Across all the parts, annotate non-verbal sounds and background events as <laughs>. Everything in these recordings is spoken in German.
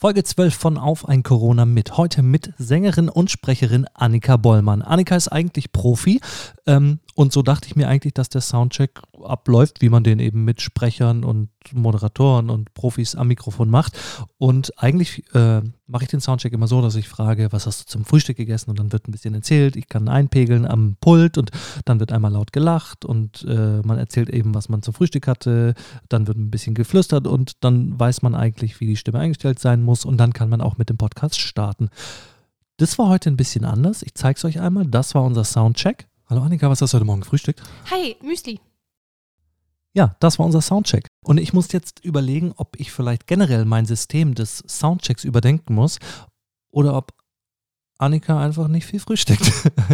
Folge 12 von Auf ein Corona mit. Heute mit Sängerin und Sprecherin Annika Bollmann. Annika ist eigentlich Profi ähm, und so dachte ich mir eigentlich, dass der Soundcheck abläuft, wie man den eben mit Sprechern und Moderatoren und Profis am Mikrofon macht. Und eigentlich äh, mache ich den Soundcheck immer so, dass ich frage, was hast du zum Frühstück gegessen? Und dann wird ein bisschen erzählt. Ich kann einpegeln am Pult und dann wird einmal laut gelacht und äh, man erzählt eben, was man zum Frühstück hatte. Dann wird ein bisschen geflüstert und dann weiß man eigentlich, wie die Stimme eingestellt sein muss. Und dann kann man auch mit dem Podcast starten. Das war heute ein bisschen anders. Ich zeige es euch einmal. Das war unser Soundcheck. Hallo Annika, was hast du heute Morgen gefrühstückt? Hi, Müsli. Ja, das war unser Soundcheck. Und ich muss jetzt überlegen, ob ich vielleicht generell mein System des Soundchecks überdenken muss oder ob Annika einfach nicht viel frühstückt.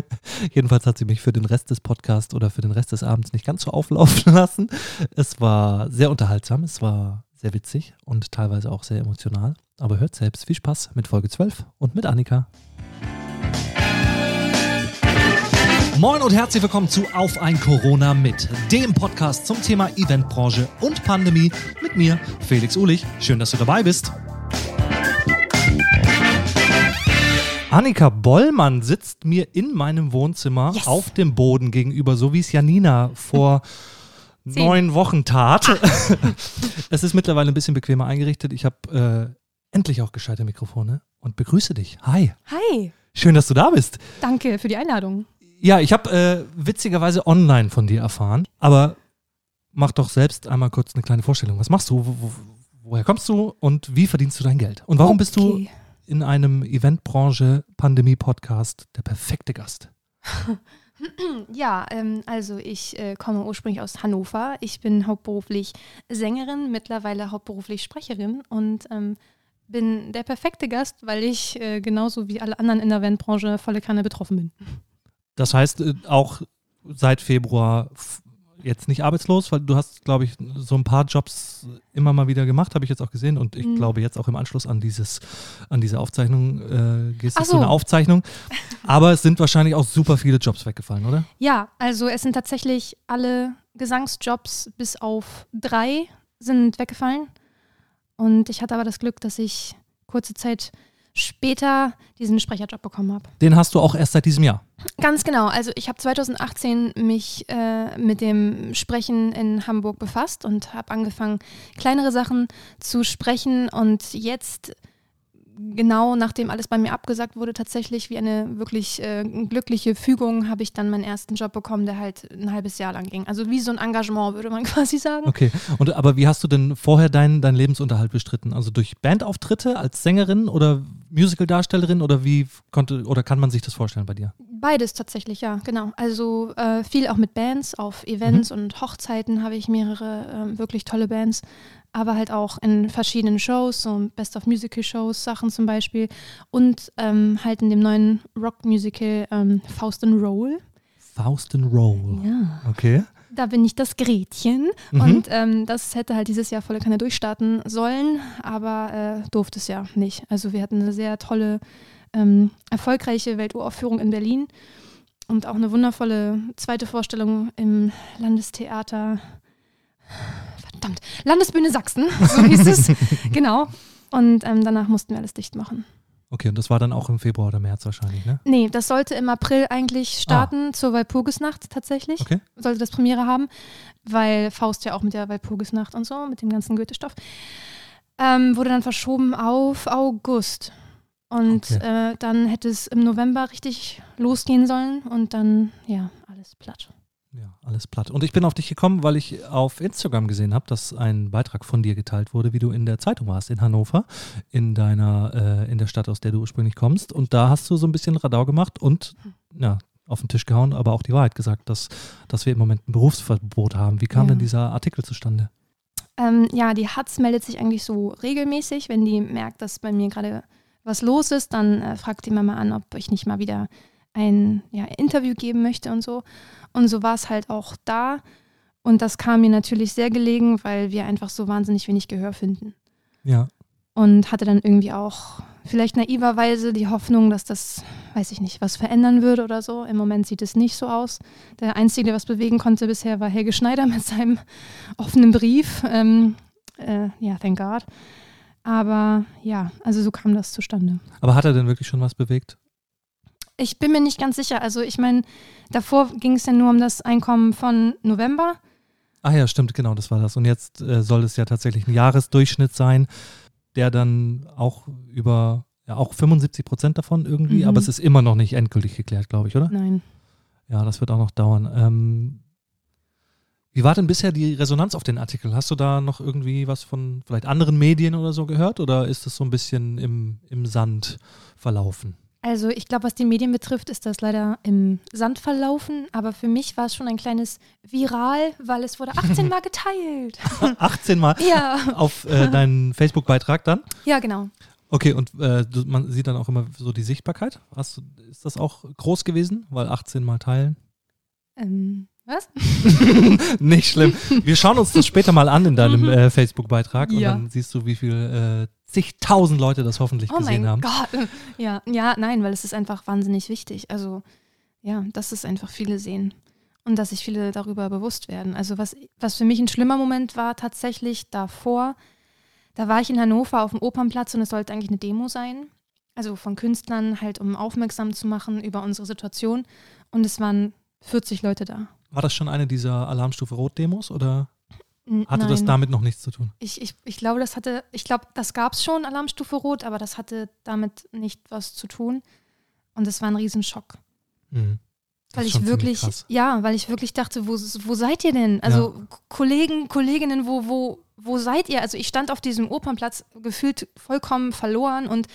<laughs> Jedenfalls hat sie mich für den Rest des Podcasts oder für den Rest des Abends nicht ganz so auflaufen <laughs> lassen. Es war sehr unterhaltsam, es war sehr witzig und teilweise auch sehr emotional. Aber hört selbst. Viel Spaß mit Folge 12 und mit Annika. Moin und herzlich willkommen zu Auf ein Corona mit, dem Podcast zum Thema Eventbranche und Pandemie mit mir, Felix Ulich. Schön, dass du dabei bist. Annika Bollmann sitzt mir in meinem Wohnzimmer yes. auf dem Boden gegenüber, so wie es Janina vor neun Wochen tat. Ah. <laughs> es ist mittlerweile ein bisschen bequemer eingerichtet. Ich habe äh, endlich auch gescheite Mikrofone und begrüße dich. Hi. Hi. Schön, dass du da bist. Danke für die Einladung. Ja, ich habe äh, witzigerweise online von dir erfahren, aber mach doch selbst einmal kurz eine kleine Vorstellung. Was machst du? Wo, wo, woher kommst du und wie verdienst du dein Geld? Und warum okay. bist du in einem Eventbranche-Pandemie-Podcast der perfekte Gast? <clears throat> Ja, ähm, also ich äh, komme ursprünglich aus Hannover. Ich bin hauptberuflich Sängerin, mittlerweile hauptberuflich Sprecherin und ähm, bin der perfekte Gast, weil ich äh, genauso wie alle anderen in der Eventbranche volle Kanne betroffen bin. Das heißt, äh, auch seit Februar jetzt nicht arbeitslos, weil du hast, glaube ich, so ein paar Jobs immer mal wieder gemacht, habe ich jetzt auch gesehen. Und ich mhm. glaube, jetzt auch im Anschluss an dieses, an diese Aufzeichnung äh, gehst du so. zu einer Aufzeichnung. Aber es sind wahrscheinlich auch super viele Jobs weggefallen, oder? Ja, also es sind tatsächlich alle Gesangsjobs bis auf drei sind weggefallen. Und ich hatte aber das Glück, dass ich kurze Zeit später diesen Sprecherjob bekommen habe. Den hast du auch erst seit diesem Jahr? Ganz genau. Also ich habe 2018 mich äh, mit dem Sprechen in Hamburg befasst und habe angefangen, kleinere Sachen zu sprechen und jetzt genau nachdem alles bei mir abgesagt wurde, tatsächlich wie eine wirklich äh, glückliche Fügung, habe ich dann meinen ersten Job bekommen, der halt ein halbes Jahr lang ging. Also wie so ein Engagement, würde man <laughs> quasi sagen. Okay. Und aber wie hast du denn vorher deinen dein Lebensunterhalt bestritten? Also durch Bandauftritte als Sängerin oder Musicaldarstellerin oder wie konnte oder kann man sich das vorstellen bei dir? Beides tatsächlich, ja, genau. Also äh, viel auch mit Bands, auf Events mhm. und Hochzeiten habe ich mehrere äh, wirklich tolle Bands aber halt auch in verschiedenen Shows, so Best of Musical Shows, Sachen zum Beispiel. Und ähm, halt in dem neuen Rock-Musical ähm, Faust and Roll. Faust and Roll. Ja. Okay. Da bin ich das Gretchen mhm. und ähm, das hätte halt dieses Jahr volle Kanne durchstarten sollen, aber äh, durfte es ja nicht. Also wir hatten eine sehr tolle, ähm, erfolgreiche Welturaufführung in Berlin und auch eine wundervolle zweite Vorstellung im Landestheater verdammt, Landesbühne Sachsen, <laughs> so hieß es. genau. Und ähm, danach mussten wir alles dicht machen. Okay, und das war dann auch im Februar oder März wahrscheinlich, ne? Nee, das sollte im April eigentlich starten, ah. zur Walpurgisnacht tatsächlich. Okay. Sollte das Premiere haben, weil Faust ja auch mit der Walpurgisnacht und so, mit dem ganzen Goethe-Stoff. Ähm, wurde dann verschoben auf August. Und okay. äh, dann hätte es im November richtig losgehen sollen und dann, ja, alles platt. Ja, alles platt. Und ich bin auf dich gekommen, weil ich auf Instagram gesehen habe, dass ein Beitrag von dir geteilt wurde, wie du in der Zeitung warst in Hannover, in deiner, äh, in der Stadt, aus der du ursprünglich kommst. Und da hast du so ein bisschen Radau gemacht und ja, auf den Tisch gehauen, aber auch die Wahrheit gesagt, dass, dass wir im Moment ein Berufsverbot haben. Wie kam ja. denn dieser Artikel zustande? Ähm, ja, die Hatz meldet sich eigentlich so regelmäßig, wenn die merkt, dass bei mir gerade was los ist, dann äh, fragt die Mama an, ob ich nicht mal wieder ein ja, Interview geben möchte und so. Und so war es halt auch da. Und das kam mir natürlich sehr gelegen, weil wir einfach so wahnsinnig wenig Gehör finden. Ja. Und hatte dann irgendwie auch vielleicht naiverweise die Hoffnung, dass das, weiß ich nicht, was verändern würde oder so. Im Moment sieht es nicht so aus. Der Einzige, der was bewegen konnte bisher, war Helge Schneider <laughs> mit seinem offenen Brief. Ähm, äh, ja, thank God. Aber ja, also so kam das zustande. Aber hat er denn wirklich schon was bewegt? Ich bin mir nicht ganz sicher. Also ich meine, davor ging es ja nur um das Einkommen von November. Ah ja, stimmt, genau, das war das. Und jetzt äh, soll es ja tatsächlich ein Jahresdurchschnitt sein, der dann auch über, ja auch 75 Prozent davon irgendwie, Mhm. aber es ist immer noch nicht endgültig geklärt, glaube ich, oder? Nein. Ja, das wird auch noch dauern. Ähm, wie war denn bisher die Resonanz auf den Artikel? Hast du da noch irgendwie was von vielleicht anderen Medien oder so gehört oder ist das so ein bisschen im, im Sand verlaufen? Also ich glaube, was die Medien betrifft, ist das leider im Sand verlaufen. Aber für mich war es schon ein kleines Viral, weil es wurde 18 Mal <laughs> geteilt. <laughs> 18 Mal ja, auf äh, deinen Facebook-Beitrag dann? ja, genau. Okay, und äh, man sieht dann auch immer so die Sichtbarkeit. Hast du, ist das auch groß gewesen? Weil 18 Mal teilen? Ähm, was? <laughs> Nicht schlimm. Wir schauen uns das später mal an in deinem Mhm. äh, Facebook-Beitrag und Ja. dann siehst du, wie viel äh, zigtausend Leute das hoffentlich Oh gesehen mein haben. Gott. <laughs> Ja, ja, nein, weil es ist einfach wahnsinnig wichtig. Also ja, dass es einfach viele sehen und dass sich viele darüber bewusst werden. Also was, was für mich ein schlimmer Moment war tatsächlich davor, da war ich in Hannover auf dem Opernplatz und es sollte eigentlich eine Demo sein. Also von Künstlern halt, um aufmerksam zu machen über unsere Situation. Und es waren 40 Leute da. War das schon eine dieser Alarmstufe Rot-Demos oder Hatte das nein. damit noch nichts zu tun? Ich, ich, ich glaube, das hatte, ich glaube, das gab es schon, Alarmstufe Rot, aber das hatte damit nicht was zu tun. Und es war ein Riesenschock. Mhm. Das Weil ich wirklich, ja, weil ich wirklich dachte, wo, wo seid ihr denn? Also K- Kollegen, Kolleginnen, wo, wo, wo seid ihr? Also ich stand auf diesem Opernplatz gefühlt vollkommen verloren und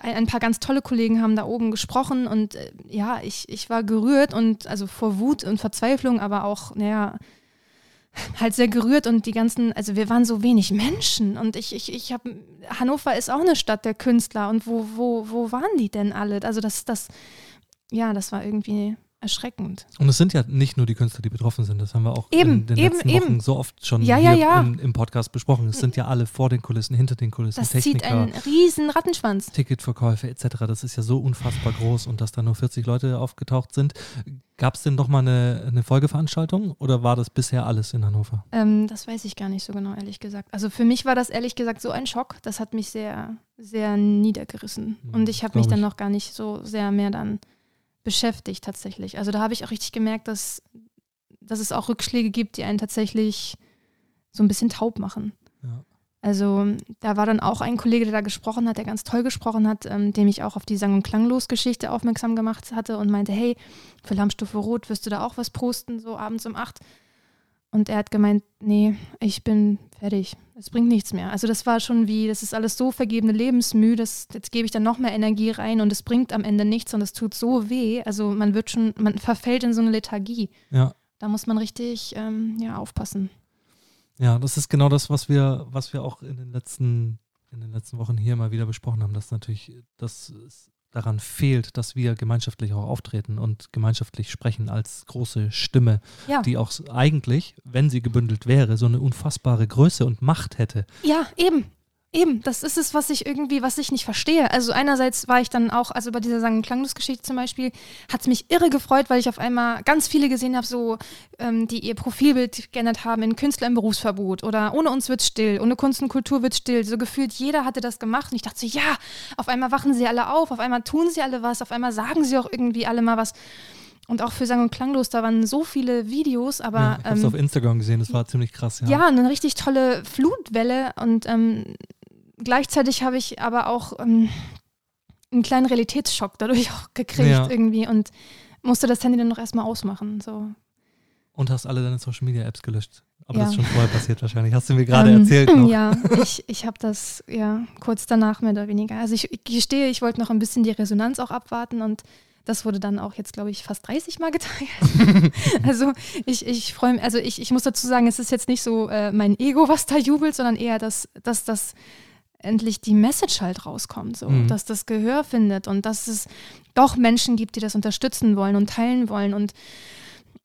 ein, ein paar ganz tolle Kollegen haben da oben gesprochen und äh, ja, ich, ich war gerührt und also vor Wut und Verzweiflung, aber auch, naja, halt sehr gerührt und die ganzen, also wir waren so wenig Menschen und ich, ich, ich habe, Hannover ist auch eine Stadt der Künstler und wo, wo, wo waren die denn alle? Also das, das, ja, das war irgendwie erschreckend. Und es sind ja nicht nur die Künstler, die betroffen sind. Das haben wir auch Eben, in den eben, letzten Wochen eben. so oft schon Ja, hier ja, ja. Im, im Podcast besprochen. Es sind ja alle vor den Kulissen, hinter den Kulissen, Das zieht Techniker, einen riesen Rattenschwanz. Ticketverkäufe etc. Das ist ja so unfassbar groß und dass da nur 40 Leute aufgetaucht sind. Gab es denn nochmal eine, eine Folgeveranstaltung oder war das bisher alles in Hannover? Ähm, das weiß ich gar nicht so genau, ehrlich gesagt. Also für mich war das ehrlich gesagt so ein Schock. Das hat mich sehr, sehr niedergerissen. Mhm, Und ich habe mich dann noch gar nicht so sehr mehr dann beschäftigt tatsächlich. Also da habe ich auch richtig gemerkt, dass, dass es auch Rückschläge gibt, die einen tatsächlich so ein bisschen taub machen. Ja. Also da war dann auch ein Kollege, der da gesprochen hat, der ganz toll gesprochen hat, ähm, dem ich auch auf die Sang- und Klanglos-Geschichte aufmerksam gemacht hatte und meinte, hey, für Lammstufe Rot wirst du da auch was posten, so abends um acht. Und er hat gemeint, nee, ich bin fertig. Es bringt nichts mehr. Also das war schon wie, das ist alles so vergebene Lebensmühe, das, jetzt gebe ich da noch mehr Energie rein und es bringt am Ende nichts und es tut so weh. Also man wird schon, man verfällt in so eine Lethargie. Ja. Da muss man richtig ähm, ja, aufpassen. Ja, das ist genau das, was wir, was wir auch in den letzten, in den letzten Wochen hier mal wieder besprochen haben, dass natürlich, dass es daran fehlt, dass wir gemeinschaftlich auch auftreten und gemeinschaftlich sprechen als große Stimme, Ja, die auch eigentlich, wenn sie gebündelt wäre, so eine unfassbare Größe und Macht hätte. ja, eben. Eben, das ist es, was ich irgendwie, was ich nicht verstehe. Also einerseits war ich dann auch, also bei dieser Sang- und Klanglos-Geschichte zum Beispiel, hat es mich irre gefreut, weil ich auf einmal ganz viele gesehen habe, so, ähm, die ihr Profilbild geändert haben in Künstler im Berufsverbot oder ohne uns wird still, ohne Kunst und Kultur wird still. So gefühlt jeder hatte das gemacht und ich dachte so, ja, auf einmal wachen sie alle auf, auf einmal tun sie alle was, auf einmal sagen sie auch irgendwie alle mal was. Und auch für Sang- und Klanglos, da waren so viele Videos, aber ja, ich habe es ähm, auf Instagram gesehen, das war ziemlich krass. Ja, ja, eine richtig tolle Flutwelle und ähm, gleichzeitig habe ich aber auch ähm, einen kleinen Realitätsschock dadurch <laughs> auch gekriegt Ja. irgendwie und musste das Handy dann noch erstmal ausmachen. So. Und hast alle deine Social Media Apps gelöscht. Aber Ja. das ist schon vorher passiert wahrscheinlich. Hast du mir gerade Ähm, erzählt noch. Ja, <laughs> ich, ich habe das ja kurz danach mehr oder weniger. Also ich, ich gestehe, ich wollte noch ein bisschen die Resonanz auch abwarten und das wurde dann auch jetzt, glaube ich, fast 30 Mal <laughs> geteilt. also ich, ich freue mich, also ich, ich muss dazu sagen, es ist jetzt nicht so äh, mein Ego, was da jubelt, sondern eher, dass, dass das endlich die Message halt rauskommt, so, Mhm. dass das Gehör findet und dass es doch Menschen gibt, die das unterstützen wollen und teilen wollen und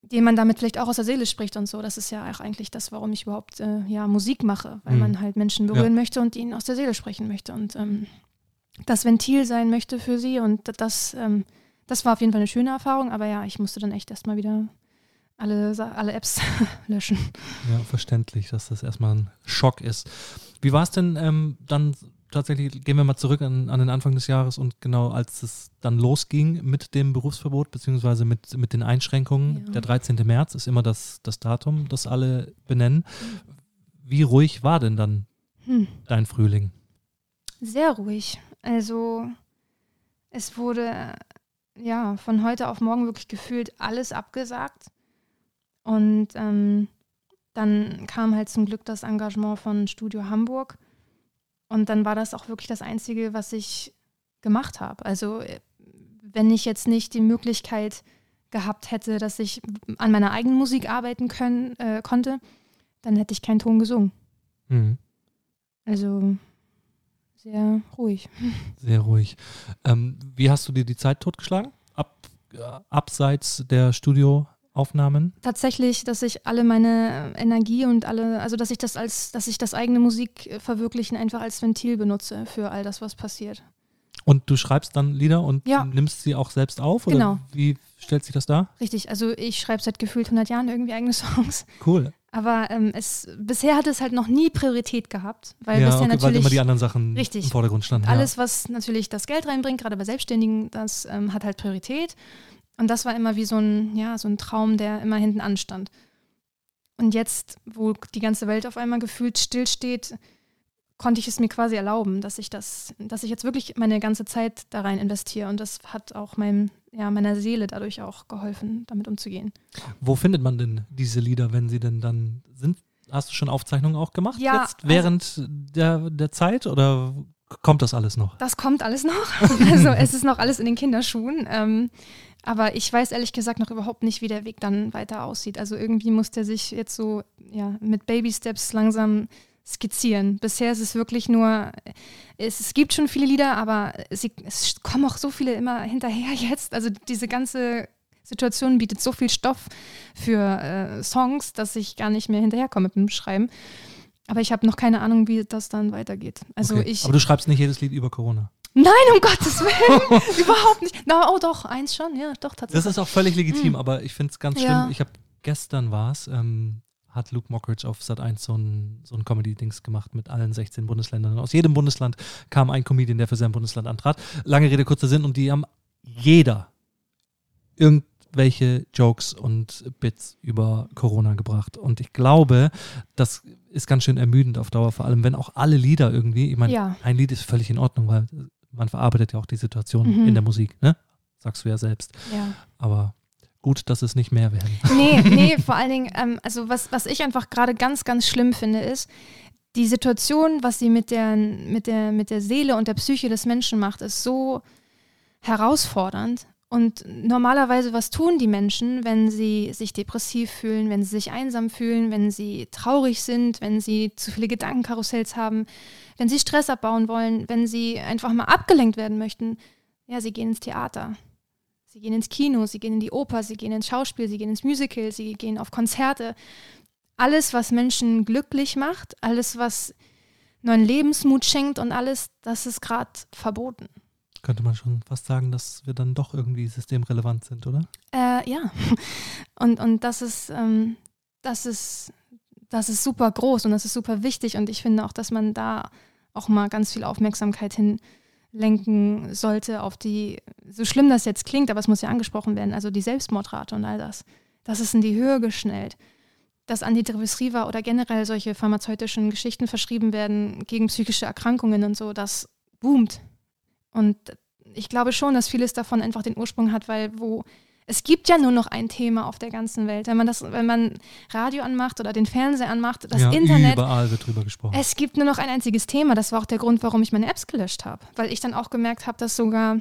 denen man damit vielleicht auch aus der Seele spricht und so. Das ist ja auch eigentlich das, warum ich überhaupt äh, ja, Musik mache, weil Mhm. man halt Menschen berühren möchte und ihnen aus der Seele sprechen möchte und ähm, das Ventil sein möchte für sie und das, ähm, das war auf jeden Fall eine schöne Erfahrung, aber ja, ich musste dann echt erstmal wieder alle, alle Apps <laughs> löschen. Ja, verständlich, dass das erstmal ein Schock ist. Wie war es denn ähm, dann tatsächlich, gehen wir mal zurück an, an, den Anfang des Jahres und genau als es dann losging mit dem Berufsverbot, beziehungsweise mit, mit den Einschränkungen, ja. der 13. März ist immer das, das Datum, das alle benennen. Wie ruhig war denn dann hm. dein Frühling? Sehr ruhig. Also es wurde ja von heute auf morgen wirklich gefühlt alles abgesagt. Und ähm, dann kam halt zum Glück das Engagement von Studio Hamburg. Und dann war das auch wirklich das Einzige, was ich gemacht habe. Also wenn ich jetzt nicht die Möglichkeit gehabt hätte, dass ich an meiner eigenen Musik arbeiten können, äh, konnte, dann hätte ich keinen Ton gesungen. Mhm. Also sehr ruhig. <laughs> Sehr ruhig. Ähm, wie hast du dir die Zeit totgeschlagen? Ab, äh, abseits der Studioaufnahmen? Tatsächlich, dass ich alle meine Energie und alle, also dass ich das als, dass ich das eigene Musik verwirklichen einfach als Ventil benutze für all das, was passiert. Und du schreibst dann Lieder und ja. nimmst sie auch selbst auf? Oder genau. Wie stellt sich das dar? Richtig, also ich schreibe seit gefühlt 100 Jahren irgendwie eigene <laughs> Songs. Cool. Aber ähm, es, bisher hat es halt noch nie Priorität gehabt, weil ja, bisher okay, natürlich weil immer die anderen Sachen richtig, im Vordergrund standen. Alles, ja. was natürlich das Geld reinbringt, gerade bei Selbstständigen, das ähm, hat halt Priorität. Und das war immer wie so ein, ja, so ein Traum, der immer hinten anstand. Und jetzt, wo die ganze Welt auf einmal gefühlt stillsteht, konnte ich es mir quasi erlauben, dass ich das, dass ich jetzt wirklich meine ganze Zeit da rein investiere. Und das hat auch meinem, ja, meiner Seele dadurch auch geholfen, damit umzugehen. Wo findet man denn diese Lieder, wenn sie denn dann sind? Hast du schon Aufzeichnungen auch gemacht ja, jetzt während also, der, der Zeit oder kommt das alles noch? Das kommt alles noch. <laughs> also es ist noch alles in den Kinderschuhen. Ähm, aber ich weiß ehrlich gesagt noch überhaupt nicht, wie der Weg dann weiter aussieht. Also irgendwie muss der sich jetzt so ja, mit Baby Steps langsam skizzieren. Bisher ist es wirklich nur, es, es gibt schon viele Lieder, aber sie, es kommen auch so viele immer hinterher <laughs> jetzt. Also diese ganze Situation bietet so viel Stoff für äh, Songs, dass ich gar nicht mehr hinterherkomme mit dem Schreiben. Aber ich habe noch keine Ahnung, wie das dann weitergeht. Also okay. ich, aber du schreibst nicht jedes Lied über Corona. Nein, um Gottes <laughs> Willen. Überhaupt nicht. Na, oh doch, eins schon, ja, doch tatsächlich. Das ist auch völlig legitim, mhm. aber ich finde es ganz schlimm. Ja. Ich habe gestern war es, ähm, hat Luke Mockridge auf Sat 1 so ein, so ein Comedy-Dings gemacht mit allen 16 Bundesländern. Aus jedem Bundesland kam ein Comedian, der für sein Bundesland antrat. Lange Rede, kurzer Sinn. Und die haben jeder irgendwelche Jokes und Bits über Corona gebracht. Und ich glaube, das ist ganz schön ermüdend auf Dauer, vor allem wenn auch alle Lieder irgendwie, ich meine, ja. ein Lied ist völlig in Ordnung, weil man verarbeitet ja auch die Situation mhm. in der Musik, ne? Sagst du ja selbst. Ja. Aber gut, dass es nicht mehr werden. <laughs> Nee, <laughs> nee, vor allen Dingen, ähm, also was, was ich einfach gerade ganz, ganz schlimm finde, ist, die Situation, was sie mit der, mit, der, mit der Seele und der Psyche des Menschen macht, ist so herausfordernd. Und normalerweise, was tun die Menschen, wenn sie sich depressiv fühlen, wenn sie sich einsam fühlen, wenn sie traurig sind, wenn sie zu viele Gedankenkarussells haben, wenn sie Stress abbauen wollen, wenn sie einfach mal abgelenkt werden möchten? Ja, sie gehen ins Theater. Sie gehen ins Kino, sie gehen in die Oper, sie gehen ins Schauspiel, sie gehen ins Musical, sie gehen auf Konzerte. Alles, was Menschen glücklich macht, alles, was neuen Lebensmut schenkt und alles, das ist gerade verboten. Könnte man schon fast sagen, dass wir dann doch irgendwie systemrelevant sind, oder? Äh, ja. Und, und das ist, ähm, das ist, das ist super groß und das ist super wichtig und ich finde auch, dass man da auch mal ganz viel Aufmerksamkeit hin lenken sollte auf die, so schlimm das jetzt klingt, aber es muss ja angesprochen werden, also die Selbstmordrate und all das. Das ist in die Höhe geschnellt. Dass Antidepressiva oder generell solche pharmazeutischen Geschichten verschrieben werden gegen psychische Erkrankungen und so, das boomt. Und ich glaube schon, dass vieles davon einfach den Ursprung hat, weil wo es gibt ja nur noch ein Thema auf der ganzen Welt. Wenn man das, wenn man Radio anmacht oder den Fernseher anmacht, das ja, Internet. Überall wird drüber gesprochen. Es gibt nur noch ein einziges Thema. Das war auch der Grund, warum ich meine Apps gelöscht habe. Weil ich dann auch gemerkt habe, dass sogar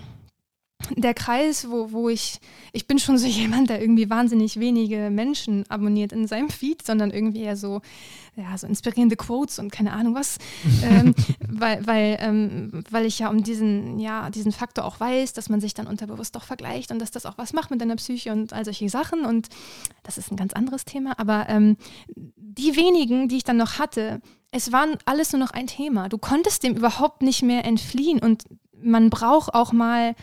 der Kreis, wo, wo ich, ich bin schon so jemand, der irgendwie wahnsinnig wenige Menschen abonniert in seinem Feed, sondern irgendwie eher so, ja, so inspirierende Quotes und keine Ahnung was. ähm, <laughs> weil, weil, ähm, weil ich ja um diesen, ja, diesen Faktor auch weiß, dass man sich dann unterbewusst doch vergleicht und dass das auch was macht mit deiner Psyche und all solche Sachen. Und das ist ein ganz anderes Thema. Aber ähm, die wenigen, die ich dann noch hatte, es waren alles nur noch ein Thema. Du konntest dem überhaupt nicht mehr entfliehen und man braucht auch mal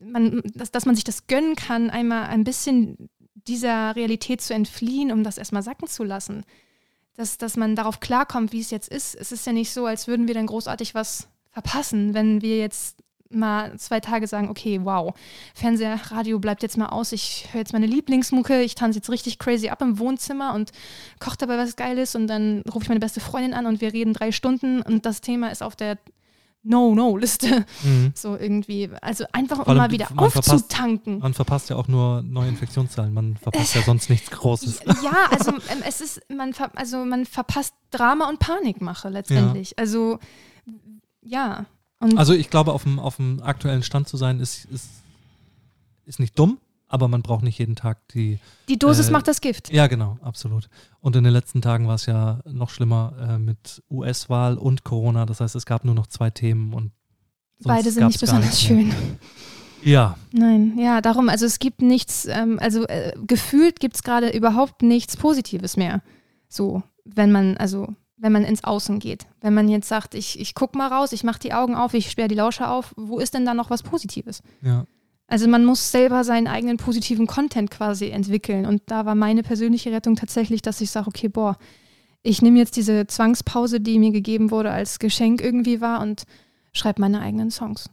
man, dass, dass man sich das gönnen kann, einmal ein bisschen dieser Realität zu entfliehen, um das erstmal sacken zu lassen. Dass, dass man darauf klarkommt, wie es jetzt ist. Es ist ja nicht so, als würden wir dann großartig was verpassen, wenn wir jetzt mal zwei Tage sagen, okay, wow, Fernseher, Radio bleibt jetzt mal aus, ich höre jetzt meine Lieblingsmucke, ich tanze jetzt richtig crazy ab im Wohnzimmer und koche dabei was Geiles und dann rufe ich meine beste Freundin an und wir reden drei Stunden und das Thema ist auf der No-No-Liste. Mhm. <laughs> So irgendwie. Also einfach um mal wieder aufzutanken. Verpasst, man verpasst ja auch nur neue Infektionszahlen. Man verpasst ja sonst nichts Großes. Ja, also <laughs> ähm, es ist, man, ver also man verpasst Drama und Panikmache letztendlich. Ja. Also ja. Und also ich glaube, auf dem, auf dem aktuellen Stand zu sein, ist, ist, ist nicht dumm, aber man braucht nicht jeden Tag die. Die Dosis äh, macht das Gift. Ja, genau, absolut. Und in den letzten Tagen war es ja noch schlimmer äh, mit US-Wahl und Corona. Das heißt, es gab nur noch zwei Themen und beide sind nicht besonders schön. Ja. Nein, ja, darum, also es gibt nichts, ähm, also äh, gefühlt gibt es gerade überhaupt nichts Positives mehr. So, wenn man, also wenn man ins Außen geht. Wenn man jetzt sagt, ich, ich gucke mal raus, ich mache die Augen auf, ich sperre die Lauscher auf, wo ist denn da noch was Positives? Ja. Also man muss selber seinen eigenen positiven Content quasi entwickeln. Und da war meine persönliche Rettung tatsächlich, dass ich sage, okay, boah, ich nehme jetzt diese Zwangspause, die mir gegeben wurde, als Geschenk irgendwie war und schreibe meine eigenen Songs.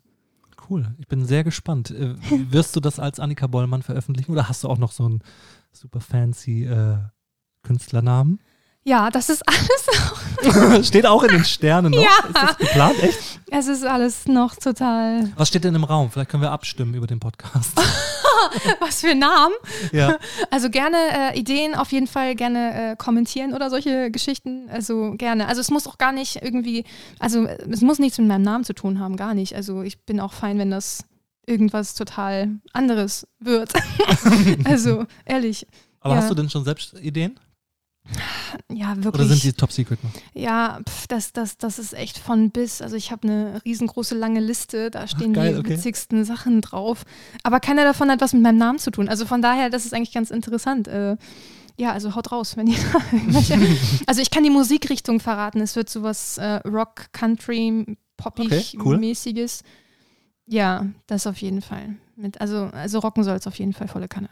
Cool, ich bin sehr gespannt. Äh, <laughs> wirst du das als Annika Bollmann veröffentlichen oder hast du auch noch so einen super fancy äh, Künstlernamen? Ja, das ist <laughs> alles. <laughs> steht auch in den Sternen noch. Ja. Ist das geplant, echt? Es ist alles noch total. Was steht denn im Raum? Vielleicht können wir abstimmen über den Podcast. <laughs> Was für Namen? Ja. Also gerne äh, Ideen auf jeden Fall gerne äh, kommentieren oder solche Geschichten. Also gerne. Also es muss auch gar nicht irgendwie, also es muss nichts mit meinem Namen zu tun haben, gar nicht. Also ich bin auch fein, wenn das irgendwas total anderes wird. also ehrlich. Aber ja. hast du denn schon selbst Ideen? Ja, wirklich. Oder sind die top secret noch? Ja, pf, das, das, das ist echt von bis. Also ich habe eine riesengroße lange Liste, da stehen Ach, geil, die okay. witzigsten Sachen drauf. Aber keiner davon hat was mit meinem Namen zu tun. Also von daher, das ist eigentlich ganz interessant. Äh, ja, also haut raus, wenn ihr <laughs> <laughs> Also ich kann die Musikrichtung verraten. Es wird sowas äh, Rock, Country, Poppig-mäßiges. Okay, cool. Ja, das auf jeden Fall. Mit, also, also rocken soll es auf jeden Fall volle Kanne.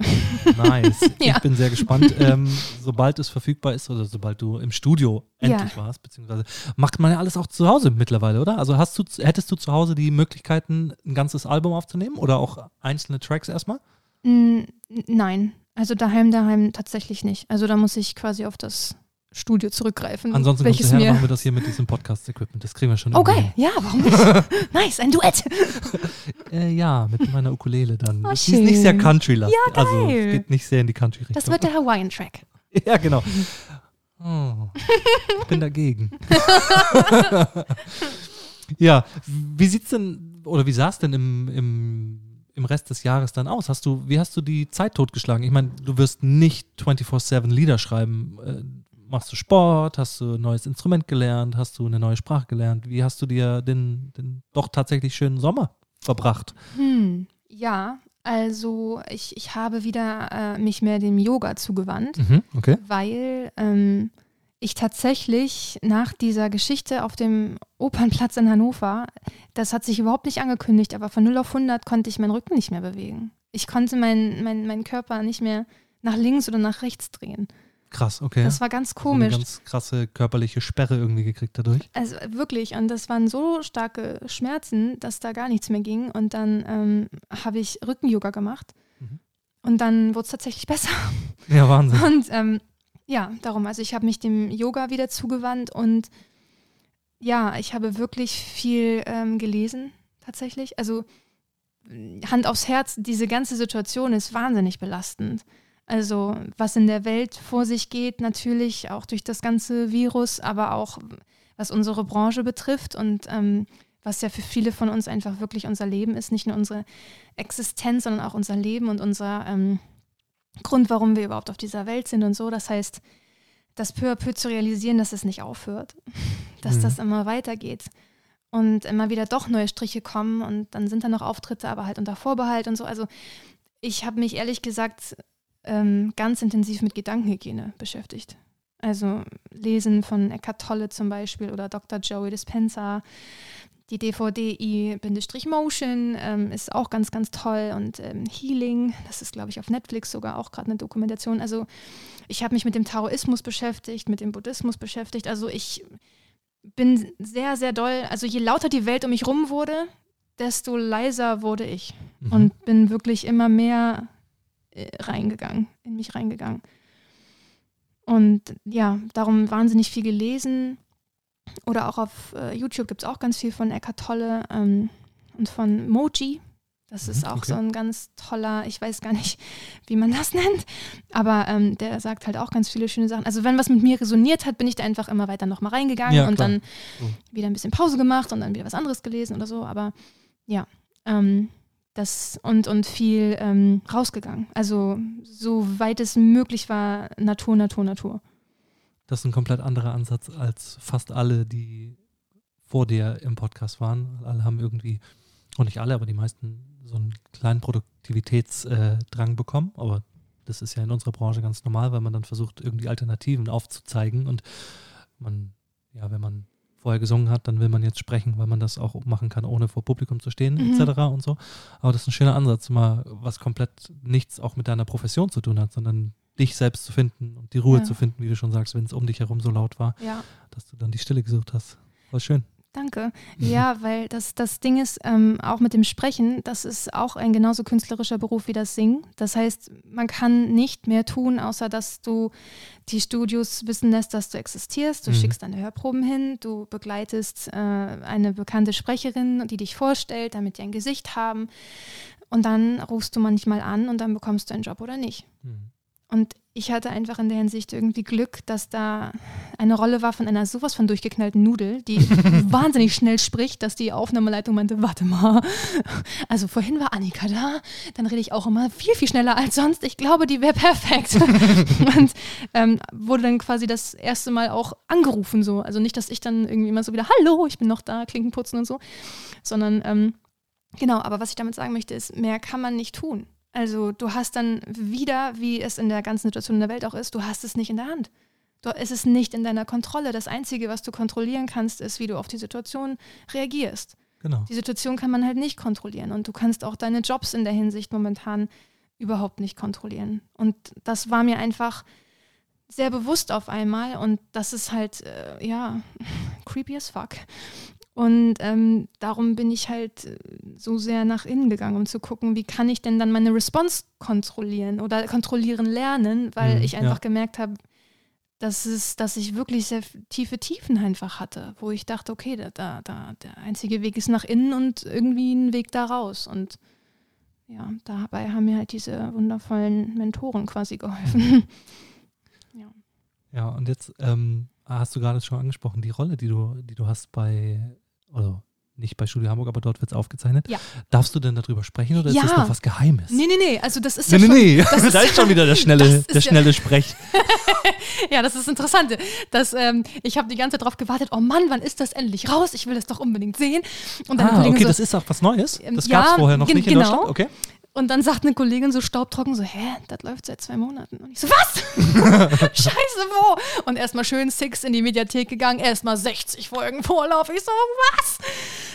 Nice. <laughs> ja. Ich bin sehr gespannt. Ähm, sobald es verfügbar ist oder sobald du im Studio endlich ja. warst, beziehungsweise macht man ja alles auch zu Hause mittlerweile, oder? Also hast du, hättest du zu Hause die Möglichkeiten, ein ganzes Album aufzunehmen oder auch einzelne Tracks erstmal? Mm, nein. Also daheim, daheim tatsächlich nicht. Also da muss ich quasi auf das Studio zurückgreifen. Ansonsten welches her, machen wir das hier mit diesem Podcast-Equipment. Das kriegen wir schon. Okay, ja, warum nicht? <laughs> nice, ein Duett. <laughs> äh, ja, mit meiner Ukulele dann. Oh, das ist nicht sehr country-lastig. Ja, geil. Also geht nicht sehr in die Country-Richtung. Das wird der Hawaiian-Track. <laughs> ja, genau. Oh, ich bin dagegen. ja, wie sieht's denn, oder wie sah es denn im, im im Rest des Jahres dann aus? Hast du, wie hast du die Zeit totgeschlagen? Ich meine, du wirst nicht 24-7 Lieder schreiben. Machst du Sport? Hast du ein neues Instrument gelernt? Hast du eine neue Sprache gelernt? Wie hast du dir den, den doch tatsächlich schönen Sommer verbracht? Hm, ja, also ich, ich habe wieder äh, mich mehr dem Yoga zugewandt, mhm, okay. weil ähm, ich tatsächlich nach dieser Geschichte auf dem Opernplatz in Hannover, das hat sich überhaupt nicht angekündigt, aber von 0 auf 100 konnte ich meinen Rücken nicht mehr bewegen. Ich konnte meinen mein, mein Körper nicht mehr nach links oder nach rechts drehen. Krass, okay. Das war ganz komisch. Also eine ganz krasse körperliche Sperre irgendwie gekriegt dadurch. Also wirklich, und das waren so starke Schmerzen, dass da gar nichts mehr ging. Und dann ähm, habe ich Rücken-Yoga gemacht. Mhm. Und dann wurde es tatsächlich <laughs> besser. Ja, Wahnsinn. Und ähm, ja, darum, also ich habe mich dem Yoga wieder zugewandt und ja, ich habe wirklich viel ähm, gelesen, tatsächlich. Also Hand aufs Herz, diese ganze Situation ist wahnsinnig belastend. Also was in der Welt vor sich geht, natürlich auch durch das ganze Virus, aber auch was unsere Branche betrifft und ähm, was ja für viele von uns einfach wirklich unser Leben ist, nicht nur unsere Existenz, sondern auch unser Leben und unser ähm, Grund, warum wir überhaupt auf dieser Welt sind und so. Das heißt, das peu à peu zu realisieren, dass es nicht aufhört, <laughs> dass mhm. das immer weitergeht und immer wieder doch neue Striche kommen und dann sind da noch Auftritte, aber halt unter Vorbehalt und so. Also ich habe mich ehrlich gesagt ähm, ganz intensiv mit Gedankenhygiene beschäftigt. Also Lesen von Eckhart Tolle zum Beispiel oder Dr. Joey Dispenza, die DVD I-Motion ähm, ist auch ganz, ganz toll und ähm, Healing, das ist, glaube ich, auf Netflix sogar auch gerade eine Dokumentation. Also ich habe mich mit dem Taoismus beschäftigt, mit dem Buddhismus beschäftigt. Also ich bin sehr, sehr doll, also je lauter die Welt um mich rum wurde, desto leiser wurde ich mhm. und bin wirklich immer mehr reingegangen, in mich reingegangen. Und ja, darum wahnsinnig viel gelesen. Oder auch auf äh, YouTube gibt es auch ganz viel von Eckhart Tolle ähm, und von Moji. Das ist mhm, auch okay. so ein ganz toller, ich weiß gar nicht, <laughs> wie man das nennt, aber ähm, der sagt halt auch ganz viele schöne Sachen. Also wenn was mit mir resoniert hat, bin ich da einfach immer weiter nochmal reingegangen ja, und dann mhm. wieder ein bisschen Pause gemacht und dann wieder was anderes gelesen oder so. Aber ja, ähm, das und, und viel ähm, rausgegangen. Also so weit es möglich war, Natur, Natur, Natur. Das ist ein komplett anderer Ansatz als fast alle, die vor dir im Podcast waren. Alle haben irgendwie, und nicht alle, aber die meisten so einen kleinen Produktivitätsdrang äh, bekommen. Aber das ist ja in unserer Branche ganz normal, weil man dann versucht, irgendwie Alternativen aufzuzeigen. Und man, ja, wenn man vorher gesungen hat, dann will man jetzt sprechen, weil man das auch machen kann, ohne vor Publikum zu stehen, mhm. etc. und so. Aber das ist ein schöner Ansatz, mal was komplett nichts auch mit deiner Profession zu tun hat, sondern dich selbst zu finden und die Ruhe ja. zu finden, wie du schon sagst, wenn es um dich herum so laut war, ja. dass du dann die Stille gesucht hast. War schön. Danke. Mhm. Ja, weil das, das Ding ist, ähm, auch mit dem Sprechen, das ist auch ein genauso künstlerischer Beruf wie das Singen. Das heißt, man kann nicht mehr tun, außer dass du die Studios wissen lässt, dass du existierst. Du mhm. schickst deine Hörproben hin, du begleitest äh, eine bekannte Sprecherin, die dich vorstellt, damit die ein Gesicht haben. Und dann rufst du manchmal an und dann bekommst du einen Job oder nicht. Mhm. Und ich hatte einfach in der Hinsicht irgendwie Glück, dass da eine Rolle war von einer sowas von durchgeknallten Nudel, die <laughs> wahnsinnig schnell spricht, dass die Aufnahmeleitung meinte, warte mal, also vorhin war Annika da, dann rede ich auch immer viel, viel schneller als sonst. Ich glaube, die wäre perfekt. <laughs> und ähm, wurde dann quasi das erste Mal auch angerufen so. Also nicht, dass ich dann irgendwie immer so wieder, hallo, ich bin noch da, Klinken putzen und so, sondern ähm, genau, aber was ich damit sagen möchte, ist, mehr kann man nicht tun. Also du hast dann wieder, wie es in der ganzen Situation in der Welt auch ist, du hast es nicht in der Hand. Du, es ist nicht in deiner Kontrolle. Das Einzige, was du kontrollieren kannst, ist, wie du auf die Situation reagierst. Genau. Die Situation kann man halt nicht kontrollieren und du kannst auch deine Jobs in der Hinsicht momentan überhaupt nicht kontrollieren. Und das war mir einfach sehr bewusst auf einmal und das ist halt, äh, ja, <laughs> creepy as fuck. Und ähm, darum bin ich halt äh, so sehr nach innen gegangen, um zu gucken, wie kann ich denn dann meine Response kontrollieren oder kontrollieren lernen, weil mhm, ich einfach ja. gemerkt habe, dass, es, dass ich wirklich sehr tiefe Tiefen einfach hatte, wo ich dachte, okay, da, da, da, der einzige Weg ist nach innen und irgendwie ein Weg da raus. Und ja, dabei haben mir halt diese wundervollen Mentoren quasi geholfen. <laughs> ja. ja, und jetzt ähm, hast du gerade schon angesprochen, die Rolle, die du, die du hast bei oder nicht bei Studio Hamburg, aber dort wird es aufgezeichnet. Ja. Darfst du denn darüber sprechen oder ja. ist das noch was Geheimes? Nee, nee, nee. Also das ist nee, ja nee, schon, nee. <laughs> da ist schon wieder der <laughs> schnelle, der schnelle ja. Sprech. <laughs> ja, das ist interessant. Das, ähm, ich habe die ganze Zeit darauf gewartet, oh Mann, wann ist das endlich raus? Ich will das doch unbedingt sehen. Und dann ah, okay, so, das ist auch was Neues? Ähm, das gab es vorher noch nicht in genau. Deutschland? Okay. Und dann sagt eine Kollegin so staubtrocken so, hä, das läuft seit zwei Monaten. Und ich so, was? <laughs> Scheiße, wo? Und erstmal schön Six in die Mediathek gegangen, erstmal 60 Folgen Vorlauf. Ich so, was?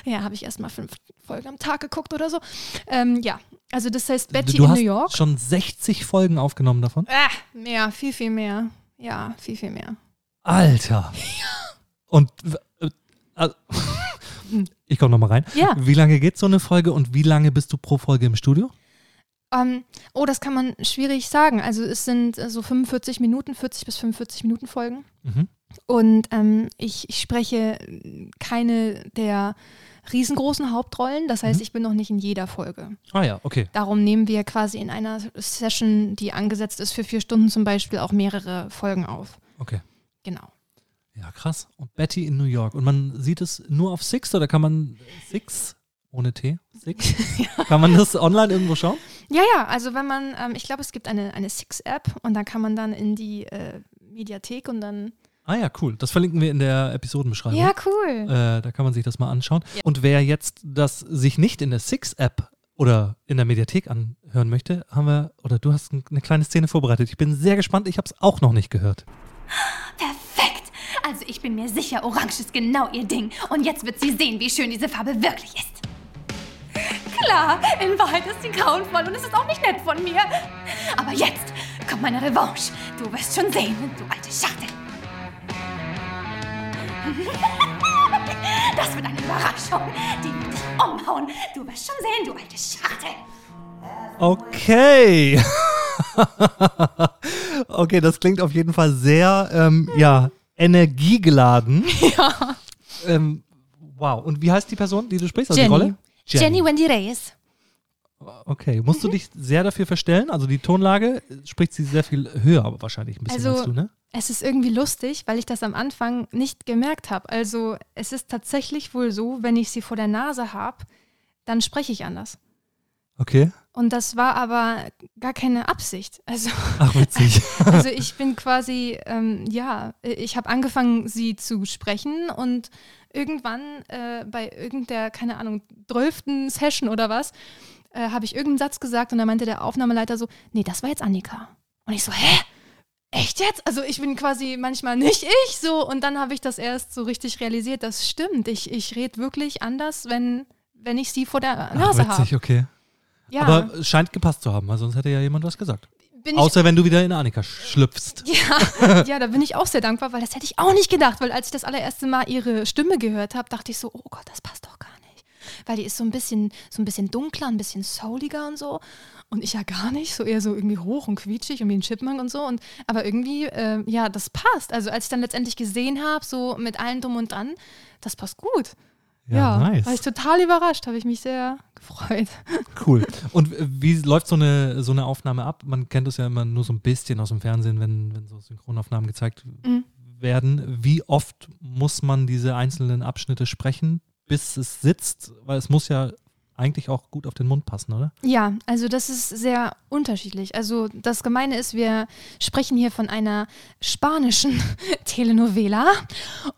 Ja, habe ich erstmal fünf Folgen am Tag geguckt oder so. Ähm, ja, also das heißt Betty du in New York. schon 60 Folgen aufgenommen davon? Äh, mehr, viel, viel mehr. Ja, viel, viel mehr. Alter. <laughs> Und äh, also, <laughs> ich komme nochmal rein. Ja. Wie lange geht so eine Folge und wie lange bist du pro Folge im Studio? Ähm, oh, das kann man schwierig sagen. Also es sind äh, so 45 Minuten, 40 bis 45 Minuten Folgen. Mhm. Und ähm, ich, ich, spreche keine der riesengroßen Hauptrollen. Das heißt, mhm. ich bin noch nicht in jeder Folge. Ah ja, okay. Darum nehmen wir quasi in einer Session, die angesetzt ist für vier Stunden zum Beispiel, auch mehrere Folgen auf. Okay. Genau. Ja, krass. Und Betty in New York. Und man sieht es nur auf Six oder kann man Six ohne T? Six? ja. Kann man das online irgendwo schauen? Ja, ja, also wenn man, ähm, ich glaube, es gibt eine, eine Six-App und da kann man dann in die äh, Mediathek und dann. Ah ja, cool. Das verlinken wir in der Episodenbeschreibung. Ja, cool. Äh, da kann man sich das mal anschauen. Ja. Und wer jetzt das sich nicht in der Six-App oder in der Mediathek anhören möchte, haben wir, oder du hast eine kleine Szene vorbereitet. Ich bin sehr gespannt. Ich habe es auch noch nicht gehört. Perfekt. Also ich bin mir sicher, Orange ist genau ihr Ding. Und jetzt wird sie sehen, wie schön diese Farbe wirklich ist. Klar, in Wahrheit ist sie grauenvoll und es ist auch nicht nett von mir. Aber jetzt kommt meine Revanche. Du wirst schon sehen, du alte Schachtel. Das wird eine Überraschung. Die wird dich umhauen. Du wirst schon sehen, du alte Schachtel. Okay. <laughs> okay, das klingt auf jeden Fall sehr, ähm, ja, energiegeladen. <laughs> Ja. Ähm, wow. Und wie heißt die Person, die du sprichst? Also Jenny. die Rolle? Jenny Wendy Reyes. Okay. Musst du dich sehr dafür verstellen? Also die Tonlage spricht sie sehr viel höher, aber wahrscheinlich ein bisschen Also- als du, ne? Es ist irgendwie lustig, weil ich das am Anfang nicht gemerkt habe. Also es ist tatsächlich wohl so, wenn ich sie vor der Nase habe, dann spreche ich anders. Okay. Und das war aber gar keine Absicht. Also, Ach, witzig. <laughs> also ich bin quasi, ähm, ja, ich habe angefangen, sie zu sprechen und irgendwann äh, bei irgendeiner, keine Ahnung, zwölften Session oder was, äh, habe ich irgendeinen Satz gesagt und da meinte der Aufnahmeleiter so, nee, das war jetzt Annika. Und ich so, hä? Echt jetzt? Also ich bin quasi manchmal nicht ich so und dann habe ich das erst so richtig realisiert, das stimmt. Ich, ich rede wirklich anders, wenn, wenn ich sie vor der Nase habe. okay. Ja, Aber es scheint gepasst zu haben, weil sonst hätte ja jemand was gesagt. Bin ich Außer wenn du wieder in Annika schlüpfst. <laughs> Ja, ja, da bin ich auch sehr dankbar, weil das hätte ich auch nicht gedacht, weil als ich das allererste Mal ihre Stimme gehört habe, dachte ich so, oh Gott, das passt doch gar nicht. Weil die ist so ein bisschen, so ein bisschen dunkler, ein bisschen souliger und so. Und ich ja gar nicht, so eher so irgendwie hoch und quietschig und wie ein Chipmunk und so. Und, aber irgendwie, äh, ja, das passt. Also als ich dann letztendlich gesehen habe, so mit allem drum und dran, das passt gut. Ja, nice. War ich total überrascht, habe ich mich sehr <laughs> gefreut. Cool. Und wie läuft so eine, so eine Aufnahme ab? Man kennt es ja immer nur so ein bisschen aus dem Fernsehen, wenn, wenn so Synchronaufnahmen gezeigt Mhm. werden. Wie oft muss man diese einzelnen Abschnitte sprechen, bis es sitzt? Weil es muss ja eigentlich auch gut auf den Mund passen, oder? Ja, also das ist sehr unterschiedlich. Also das Gemeine ist, wir sprechen hier von einer spanischen <laughs> Telenovela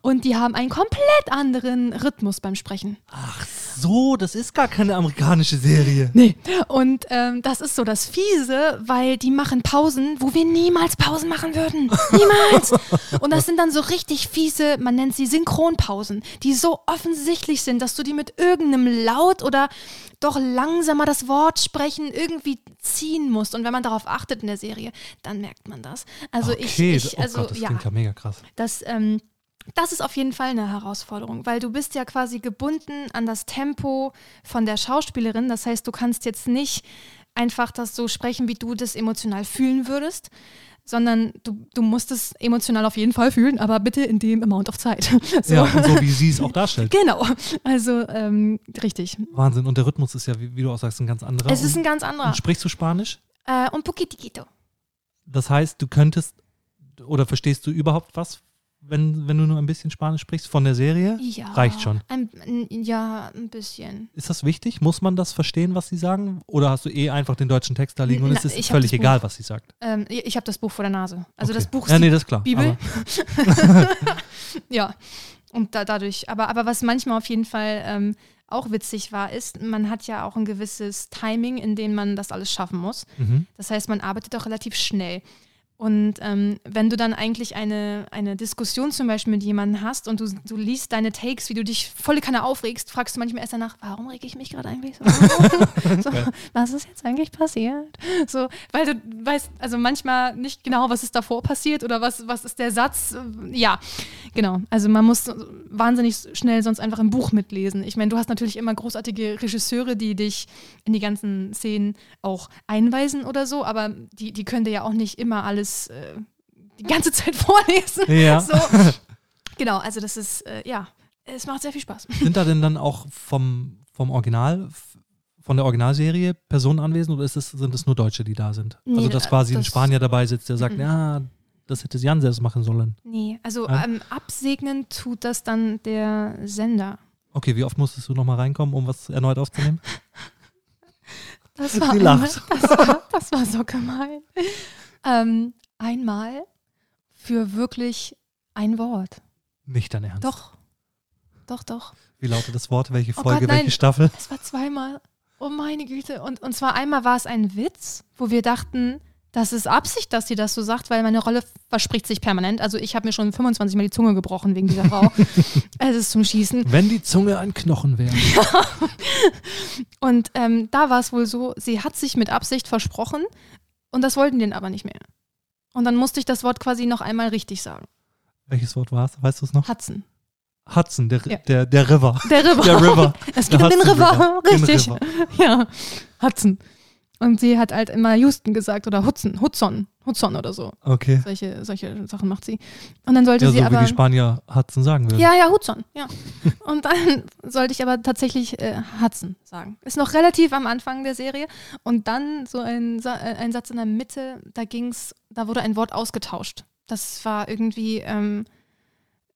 und die haben einen komplett anderen Rhythmus beim Sprechen. Ach so, das ist gar keine amerikanische Serie. Nee. Und ähm, das ist so das Fiese, weil die machen Pausen, wo wir niemals Pausen machen würden. <laughs> Niemals. Und das sind dann so richtig fiese, man nennt sie Synchronpausen, die so offensichtlich sind, dass du die mit irgendeinem Laut oder doch langsamer das Wort sprechen irgendwie ziehen musst. Und wenn man darauf achtet in der Serie, dann merkt man das. Also okay, ich, ich oh also Gott, das ja, klingt ja mega krass. das, ähm, das ist auf jeden Fall eine Herausforderung, weil du bist ja quasi gebunden an das Tempo von der Schauspielerin. Das heißt, du kannst jetzt nicht einfach das so sprechen, wie du das emotional fühlen würdest, sondern du, du musst es emotional auf jeden Fall fühlen, aber bitte in dem Amount of Zeit. <laughs> So. Ja, und so wie sie es auch darstellt. Genau, also ähm, richtig. Wahnsinn. Und der Rhythmus ist ja, wie, wie du auch sagst, ein ganz anderer. Es ist ein ganz anderer. und sprichst du Spanisch? Äh, un poquitito. Das heißt, du könntest oder verstehst du überhaupt was, wenn, wenn du nur ein bisschen Spanisch sprichst von der Serie? Ja. Reicht schon. Ein, ja, ein bisschen. Ist das wichtig? Muss man das verstehen, was sie sagen? Oder hast du eh einfach den deutschen Text da liegen und Na, es ist völlig das egal, was sie sagt? Ähm, ich habe das Buch vor der Nase. Also das Okay. Buch ist Ja, die nee, das ist klar. Bibel. <laughs> Ja, und da, dadurch, aber, aber was manchmal auf jeden Fall ähm, auch witzig war, ist, man hat ja auch ein gewisses Timing, in dem man das alles schaffen muss. mhm. Das heißt, man arbeitet auch relativ schnell. Und ähm, wenn du dann eigentlich eine, eine Diskussion zum Beispiel mit jemandem hast und du, du liest deine Takes, wie du dich volle Kanne aufregst, fragst du manchmal erst danach, warum rege ich mich gerade eigentlich so? <laughs> so was ist jetzt eigentlich passiert? So, weil du weißt, also manchmal nicht genau, was ist davor passiert oder was, was ist der Satz. Ja, genau. Also man muss wahnsinnig schnell sonst einfach im Buch mitlesen. Ich meine, du hast natürlich immer großartige Regisseure, die dich in die ganzen Szenen auch einweisen oder so, aber die, die können dir ja auch nicht immer alles äh, die ganze Zeit <laughs> vorlesen. Ja. So. Genau, also das ist, äh, ja, es macht sehr viel Spaß. <laughs> Sind da denn dann auch vom, vom Original, von der Originalserie Personen anwesend oder ist es, sind es nur Deutsche, die da sind? Nee, also, dass da- quasi ein das- Spanier dabei sitzt, der sagt, Mhm. ja, das hätte Jan selbst machen sollen. Nee, also Ja. ähm, absegnen tut das dann der Sender. Okay, wie oft musstest du nochmal reinkommen, um was erneut aufzunehmen? Das Sie war, einmal, lacht. das war, das war so gemein. <laughs> Ähm, einmal für wirklich ein Wort. Nicht dein Ernst. Doch. Doch, doch. Wie lautet das Wort? Welche Oh Folge, Gott, nein. welche Staffel? Es war zweimal. Oh meine Güte. Und, und zwar einmal war es ein Witz, wo wir dachten, Das ist Absicht, dass sie das so sagt, weil meine Rolle verspricht sich permanent. Also ich habe mir schon 25 Mal die Zunge gebrochen wegen dieser Frau. <laughs> es ist zum Schießen. Wenn die Zunge ein Knochen wäre. <laughs> Und ähm, da war es wohl so, sie hat sich mit Absicht versprochen und das wollten die dann aber nicht mehr. Und dann musste ich das Wort quasi noch einmal richtig sagen. Welches Wort war es? Weißt du es noch? Hudson. Hudson, der, Ja. der, der River. Der River. Der River. <laughs> Es geht um den River, River. Den richtig. River. Ja, Hudson. Und sie hat halt immer Houston gesagt oder Hudson, Hudson, Hudson oder so. Okay. Solche, solche Sachen macht sie. Und dann sollte Ja, so sie wie aber. die Spanier Hudson sagen würden. Ja, ja, Hudson, ja. <laughs> Und dann sollte ich aber tatsächlich äh, Hudson sagen. Ist noch relativ am Anfang der Serie. Und dann so ein, äh, ein Satz in der Mitte, da ging's, da wurde ein Wort ausgetauscht. Das war irgendwie ähm,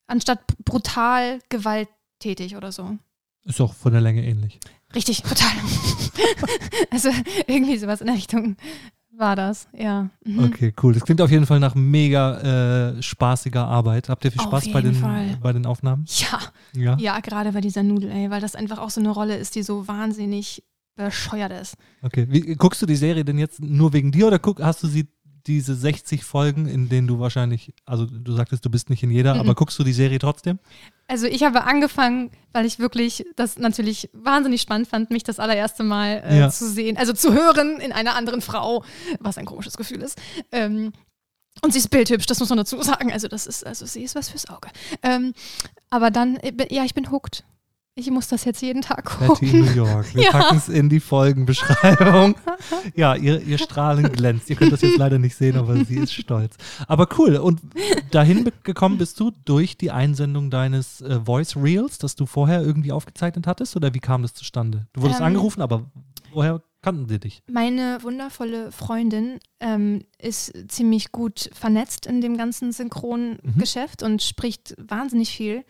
anstatt brutal gewalttätig oder so. Ist auch von der Länge ähnlich. Richtig, total. <laughs> also irgendwie sowas in der Richtung war das, ja. Mhm. Okay, cool. Das klingt auf jeden Fall nach mega äh, spaßiger Arbeit. Habt ihr viel Spaß bei den, Fall. bei den Aufnahmen? Ja, Ja. ja, gerade bei dieser Nudel, ey, weil das einfach auch so eine Rolle ist, die so wahnsinnig bescheuert ist. Okay. Wie, guckst du die Serie denn jetzt nur wegen dir oder guck, hast du sie diese 60 Folgen, in denen du wahrscheinlich, also du sagtest, du bist nicht in jeder, Mhm. aber guckst du die Serie trotzdem? Also ich habe angefangen, weil ich wirklich das natürlich wahnsinnig spannend fand, mich das allererste Mal äh, Ja. zu sehen, also zu hören in einer anderen Frau, was ein komisches Gefühl ist. Ähm, und sie ist bildhübsch, das muss man dazu sagen. Also das ist, also sie ist was fürs Auge. Ähm, aber dann, äh, ja, ich bin hooked. Ich muss das jetzt jeden Tag Betty gucken. in New York. Wir <laughs> Ja. packen es in die Folgenbeschreibung. <laughs> ja, ihr, ihr Strahlen glänzt. Ihr könnt das jetzt leider nicht sehen, aber sie ist stolz. Aber cool. Und dahin gekommen bist du durch die Einsendung deines äh, Voice Reels, das du vorher irgendwie aufgezeichnet hattest? Oder wie kam das zustande? Du wurdest Ähm, angerufen, aber woher kannten sie dich? Meine wundervolle Freundin ähm, ist ziemlich gut vernetzt in dem ganzen Synchrongeschäft und spricht wahnsinnig viel.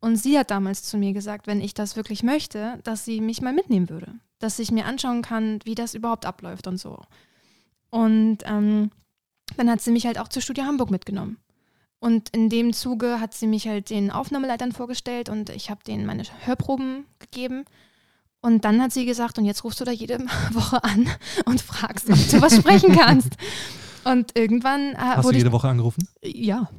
Und sie hat damals zu mir gesagt, wenn ich das wirklich möchte, dass sie mich mal mitnehmen würde. Dass ich mir anschauen kann, wie das überhaupt abläuft und so. Und ähm, dann hat sie mich halt auch zur Studio Hamburg mitgenommen. Und in dem Zuge hat sie mich halt den Aufnahmeleitern vorgestellt und ich habe denen meine Hörproben gegeben. Und dann hat sie gesagt, und jetzt rufst du da jede <laughs> Woche an und fragst, ob du was sprechen kannst. <laughs> Und irgendwann äh, Hast du wurde ich jede Woche angerufen? ja.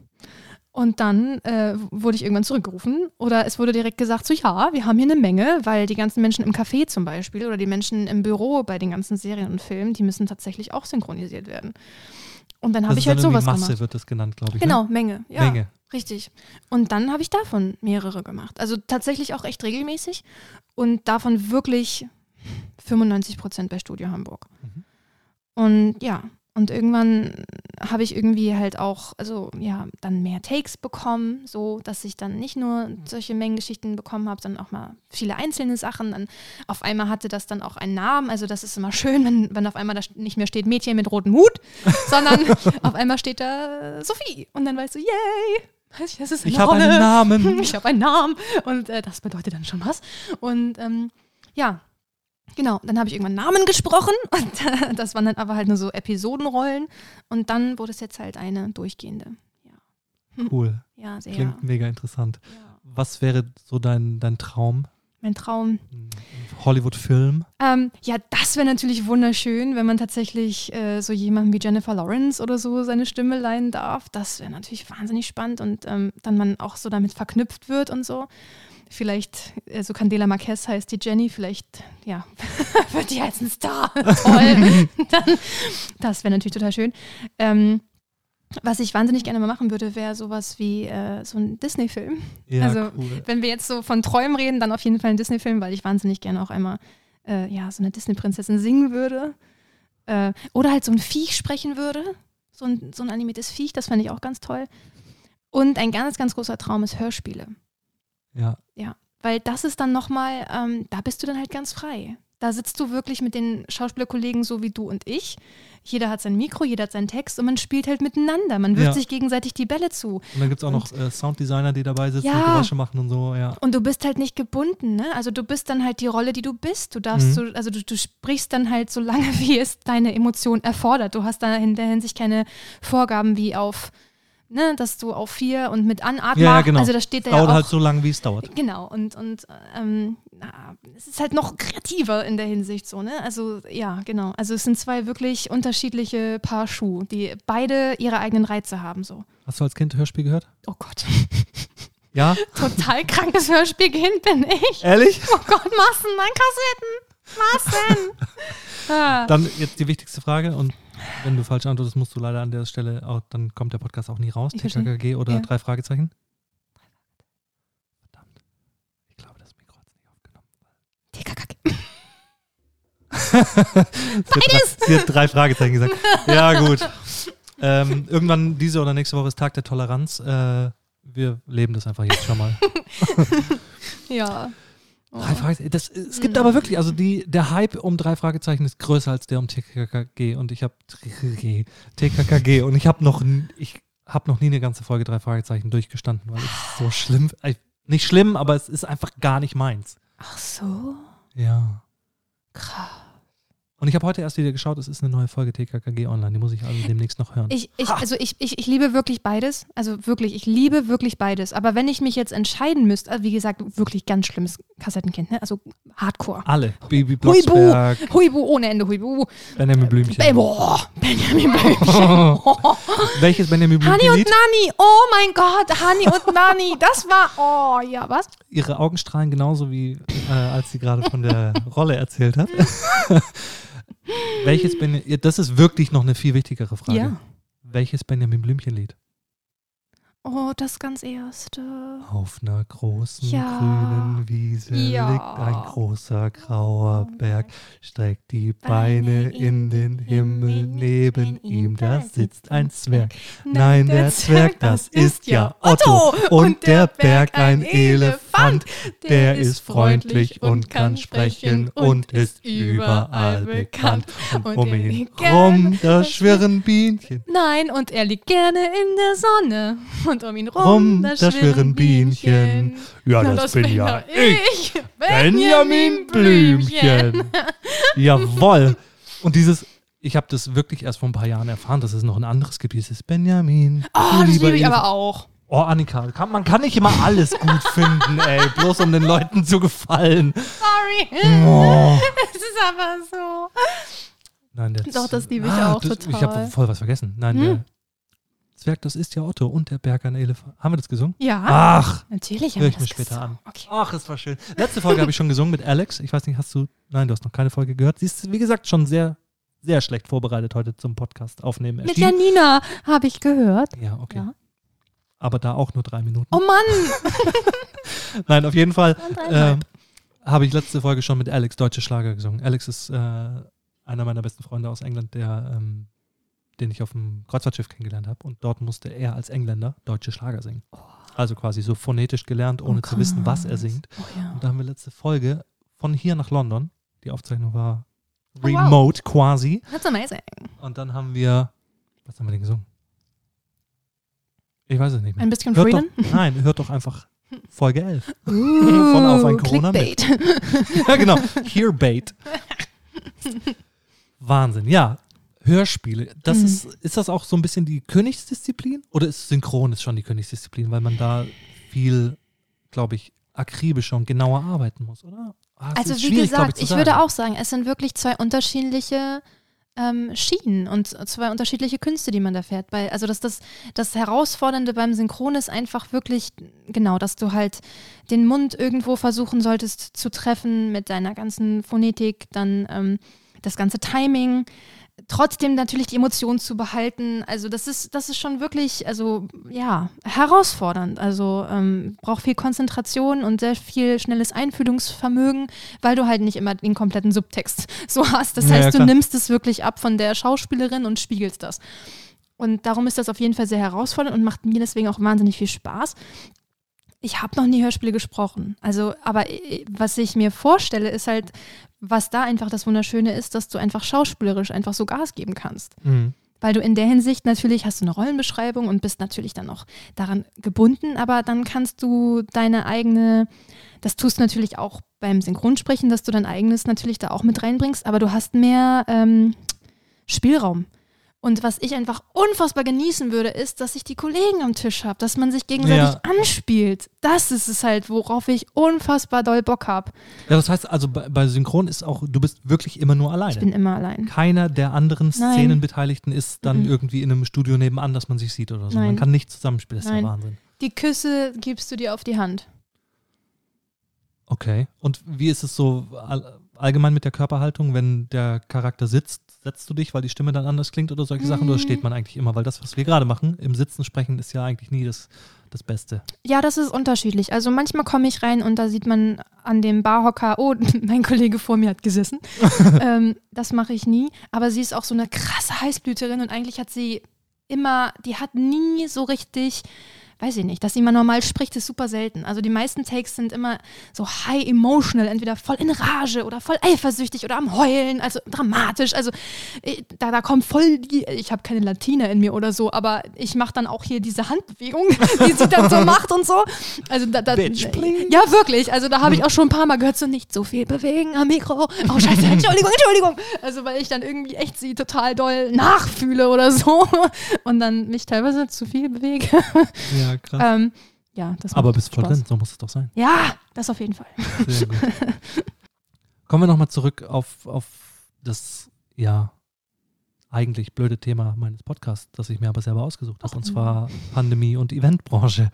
Und dann äh, wurde ich irgendwann zurückgerufen oder es wurde direkt gesagt, so ja, wir haben hier eine Menge, weil die ganzen Menschen im Café zum Beispiel oder die Menschen im Büro bei den ganzen Serien und Filmen, die müssen tatsächlich auch synchronisiert werden. Und dann habe Das ich halt sowas Masse gemacht. wird das genannt, glaube ich. Genau, Ne? Menge. Ja, Menge. richtig. Und dann habe ich davon mehrere gemacht. Also tatsächlich auch echt regelmäßig und davon wirklich 95 Prozent bei Studio Hamburg. Mhm. Und ja, und irgendwann habe ich irgendwie halt auch, also ja, dann mehr Takes bekommen, so dass ich dann nicht nur solche Mengengeschichten bekommen habe, sondern auch mal viele einzelne Sachen. Dann auf einmal hatte das dann auch einen Namen. Also das ist immer schön, wenn, wenn auf einmal da nicht mehr steht Mädchen mit rotem Hut, <laughs> sondern auf einmal steht da Sophie. Und dann weißt du, yay! Das ist eine Ich habe einen Namen. <laughs> Ich habe einen Namen und äh, das bedeutet dann schon was. Und ähm, ja, genau, dann habe ich irgendwann Namen gesprochen <laughs> und das waren dann aber halt nur so Episodenrollen und dann wurde es jetzt halt eine durchgehende. Cool. <laughs> Ja, sehr. Klingt mega interessant. Ja. Was wäre so dein, dein Traum? Mein Traum. Hollywood-Film? Ähm, ja, das wäre natürlich wunderschön, wenn man tatsächlich äh, so jemanden wie Jennifer Lawrence oder so seine Stimme leihen darf. Das wäre natürlich wahnsinnig spannend und ähm, dann man auch so damit verknüpft wird und so. Vielleicht, also Candela Marquez heißt die Jenny, vielleicht, ja, <laughs> wird die als ein Star. <laughs> Toll. dann, das wäre natürlich total schön. Ähm, was ich wahnsinnig gerne mal machen würde, wäre sowas wie äh, so ein Disney-Film. Ja, Also, cool. Wenn wir jetzt so von Träumen reden, dann auf jeden Fall ein Disney-Film, weil ich wahnsinnig gerne auch einmal äh, ja, so eine Disney-Prinzessin singen würde. Äh, oder halt so ein Viech sprechen würde. So ein, so ein animiertes Viech, das fände ich auch ganz toll. Und ein ganz, ganz großer Traum ist Hörspiele. Ja, Weil das ist dann nochmal, ähm, da bist du dann halt ganz frei. Da sitzt du wirklich mit den Schauspielerkollegen so wie du und ich. Jeder hat sein Mikro, jeder hat seinen Text und man spielt halt miteinander. Man wirft Ja. sich gegenseitig die Bälle zu. und dann gibt es auch noch äh, Sounddesigner, die dabei sitzen Ja. und Geräusche machen und so, ja. Und du bist halt nicht gebunden, ne? Also du bist dann halt die Rolle, die du bist. Du darfst Mhm. so, also du, du sprichst dann halt so lange, <laughs> wie es deine Emotion erfordert. Du hast da in der Hinsicht keine Vorgaben wie auf, ne, dass du auf vier und mit Anatmen. Ja, ja, genau. Also da steht da Dauert ja auch. halt so lange, wie es dauert. Genau, und, und ähm, na, es ist halt noch kreativer in der Hinsicht so, ne? Also ja, genau. Also es sind zwei wirklich unterschiedliche Paar Schuh, die beide ihre eigenen Reize haben so. Hast du als Kind Hörspiel gehört? Oh Gott. <laughs> Ja? <laughs> Total krankes Hörspielkind bin ich. Ehrlich? Oh Gott, Massen an Kassetten. Massen. <laughs> ah. Dann jetzt die wichtigste Frage und wenn du falsch antwortest, musst du leider an der Stelle auch, dann kommt der Podcast auch nie raus. TKKG oder Ja. drei Fragezeichen? Verdammt. Ich glaube, das Mikro hat es nicht aufgenommen. TKKG. <laughs> Sie hat, drei, sie hat drei Fragezeichen gesagt. <laughs> Ja, gut. Ähm, irgendwann diese oder nächste Woche ist Tag der Toleranz. Äh, wir leben das einfach jetzt schon mal. <laughs> Ja. Oh. Drei Fragezeichen. Das, es gibt aber wirklich, also die, der Hype um drei Fragezeichen ist größer als der um TKKG und ich habe TKKG und ich habe noch, ich habe noch nie eine ganze Folge drei Fragezeichen durchgestanden, weil es so schlimm, äh, nicht schlimm, aber es ist einfach gar nicht meins. Ach so. Ja. Krass. Und ich habe heute erst wieder geschaut, es ist eine neue Folge TKKG online, die muss ich also demnächst noch hören. Ich, ich, also ich, ich, ich liebe wirklich beides. Also wirklich, ich liebe wirklich beides. Aber wenn ich mich jetzt entscheiden müsste, also wie gesagt, wirklich ganz schlimmes Kassettenkind, ne? Also Hardcore. Alle. Baby Huibu, Blocksberg, Huibu ohne Ende, Huibu. Benjamin Blümchen. Ey, boah, Benjamin Blümchen. <laughs> Welches Benjamin Hani Blümchen und Lied? Nani, oh mein Gott, Hani und Nani, das war, oh ja, was? Ihre Augen strahlen genauso wie äh, als sie gerade von der <laughs> Rolle erzählt hat. <laughs> Welches Benjamin, das ist wirklich noch eine viel wichtigere Frage. Ja. Welches Benjamin Blümchen Lied? Oh, das ganz erste. Auf einer großen Ja. grünen Wiese Ja. liegt ein großer grauer Berg, streckt die Beine in den Himmel, neben ihm da sitzt ein Zwerg. Nein, der Zwerg, das ist ja Otto und der Berg ein Elefant. Der ist freundlich und kann sprechen und ist überall bekannt. Und um ihn rum, da schwirren Bienchen. Nein, und er liegt gerne in der Sonne. Und um ihn rum, Rum, da, da schwirren Bienchen. Ja, Na, das bin ja ich. ich. Benjamin Blümchen. Jawoll. Und dieses, ich habe das wirklich erst vor ein paar Jahren erfahren, dass es noch ein anderes gibt. Dieses Benjamin. Oh, das liebe ich aber auch. Oh, Annika, kann, man kann nicht immer alles gut finden, ey. Bloß um den Leuten zu gefallen. Sorry. Oh. <laughs> Es ist aber so. Nein, der Doch, das liebe ich Ah, auch das, Ich total. habe voll was vergessen. Nein, Hm? der Zwerg, das ist ja Otto und der Berg ein Elefant. Haben wir das gesungen? Ja, Ach, natürlich. haben ich wir mir das später gesungen. an. Okay. Ach, es war schön. Letzte Folge habe ich schon gesungen mit Alex. Ich weiß nicht, hast du. Nein, du hast noch keine Folge gehört. Sie ist, wie gesagt, schon sehr, sehr schlecht vorbereitet heute zum Podcast aufnehmen. Mit. Janina habe ich gehört. Ja, okay. Ja. Aber da auch nur drei Minuten. Oh Mann. <laughs> Nein, auf jeden Fall ähm, habe ich letzte Folge schon mit Alex deutsche Schlager gesungen. Alex ist äh, einer meiner besten Freunde aus England, der, ähm, den ich auf dem Kreuzfahrtschiff kennengelernt habe. Und dort musste er als Engländer deutsche Schlager singen. Also quasi so phonetisch gelernt, ohne Oh, zu wissen, was er singt. Oh, ja. Und da haben wir letzte Folge von hier nach London. Die Aufzeichnung war Oh, wow. remote quasi. That's amazing. Und dann haben wir, was haben wir denn gesungen? Ich weiß es nicht mehr. Ein bisschen Hört Freedom. doch, nein, hört doch einfach Folge 11. <laughs> Von Auf ein Corona mit. Clickbait. <laughs> ja, genau. Hearbait. <laughs> Wahnsinn. Ja, Hörspiele. Das Mhm. ist, ist das auch so ein bisschen die Königsdisziplin? Oder ist Synchron ist schon die Königsdisziplin, weil man da viel, glaube ich, akribischer und genauer arbeiten muss, oder? Ah, Also wie gesagt, zu ich, würde auch sagen, es sind wirklich zwei unterschiedliche ähm, Schienen und zwei unterschiedliche Künste, die man da fährt. Weil, also das, das, das Herausfordernde beim Synchron ist einfach wirklich, genau, dass du halt den Mund irgendwo versuchen solltest zu treffen mit deiner ganzen Phonetik, dann ähm, das ganze Timing. Trotzdem natürlich die Emotionen zu behalten. Also das ist, das ist schon wirklich, also ja, herausfordernd. Also ähm, braucht viel Konzentration und sehr viel schnelles Einfühlungsvermögen, weil du halt nicht immer den kompletten Subtext <laughs> so hast. Das Ja, ja, heißt, du klar. nimmst es wirklich ab von der Schauspielerin und spiegelst das. Und darum ist das auf jeden Fall sehr herausfordernd und macht mir deswegen auch wahnsinnig viel Spaß. Ich habe noch nie Hörspiele gesprochen. Also, aber äh, was ich mir vorstelle, ist halt, was da einfach das Wunderschöne ist, dass du einfach schauspielerisch einfach so Gas geben kannst. Mhm. Weil du in der Hinsicht natürlich hast du eine Rollenbeschreibung und bist natürlich dann auch daran gebunden, aber dann kannst du deine eigene, das tust du natürlich auch beim Synchronsprechen, dass du dein eigenes natürlich da auch mit reinbringst, aber du hast mehr ähm, Spielraum. Und was ich einfach unfassbar genießen würde, ist, dass ich die Kollegen am Tisch habe, dass man sich gegenseitig Ja. anspielt. Das ist es halt, worauf ich unfassbar doll Bock habe. Ja, das heißt also bei, bei Synchron ist auch, du bist wirklich immer nur alleine. Ich bin immer allein. Keiner der anderen. Szenenbeteiligten ist dann Mhm. irgendwie in einem Studio nebenan, dass man sich sieht oder so. Man Nein. kann nicht zusammenspielen, das ist Nein. ja Wahnsinn. Die Küsse gibst du dir auf die Hand. Okay. Und wie ist es so all, allgemein mit der Körperhaltung, wenn der Charakter sitzt? Setzt du dich, weil die Stimme dann anders klingt oder solche Sachen? Oder Mm. steht man eigentlich immer? Weil das, was wir gerade machen, im Sitzen sprechen, ist ja eigentlich nie das, das Beste. Ja, das ist unterschiedlich. Also manchmal komme ich rein und da sieht man an dem Barhocker, oh, <laughs> mein Kollege vor mir hat gesessen. <laughs> ähm, das mache ich nie. Aber sie ist auch so eine krasse Heißblüterin und eigentlich hat sie immer, die hat nie so richtig, weiß ich nicht, dass mal normal spricht, ist super selten. Also die meisten Takes sind immer so high emotional, entweder voll in Rage oder voll eifersüchtig oder am Heulen, also dramatisch. Also äh, da, da kommt voll die, ich habe keine Latina in mir oder so, aber ich mache dann auch hier diese Handbewegung, <laughs> die sie dann so macht und so. Also da, da, Bitch, please. ja, wirklich. Also da habe ich auch schon ein paar Mal gehört, so nicht so viel bewegen am Mikro. Oh, scheiße, <laughs> Entschuldigung, Entschuldigung. Also weil ich dann irgendwie echt sie total doll nachfühle oder so <laughs> und dann mich teilweise zu viel bewege. Ja, krass. ähm, ja, das Aber Spaß. drin, so muss es doch sein. Ja, das auf jeden Fall. Sehr gut. <laughs> Kommen wir nochmal zurück auf, auf das, ja, eigentlich blöde Thema meines Podcasts, das ich mir aber selber ausgesucht habe, und zwar Pandemie und Eventbranche.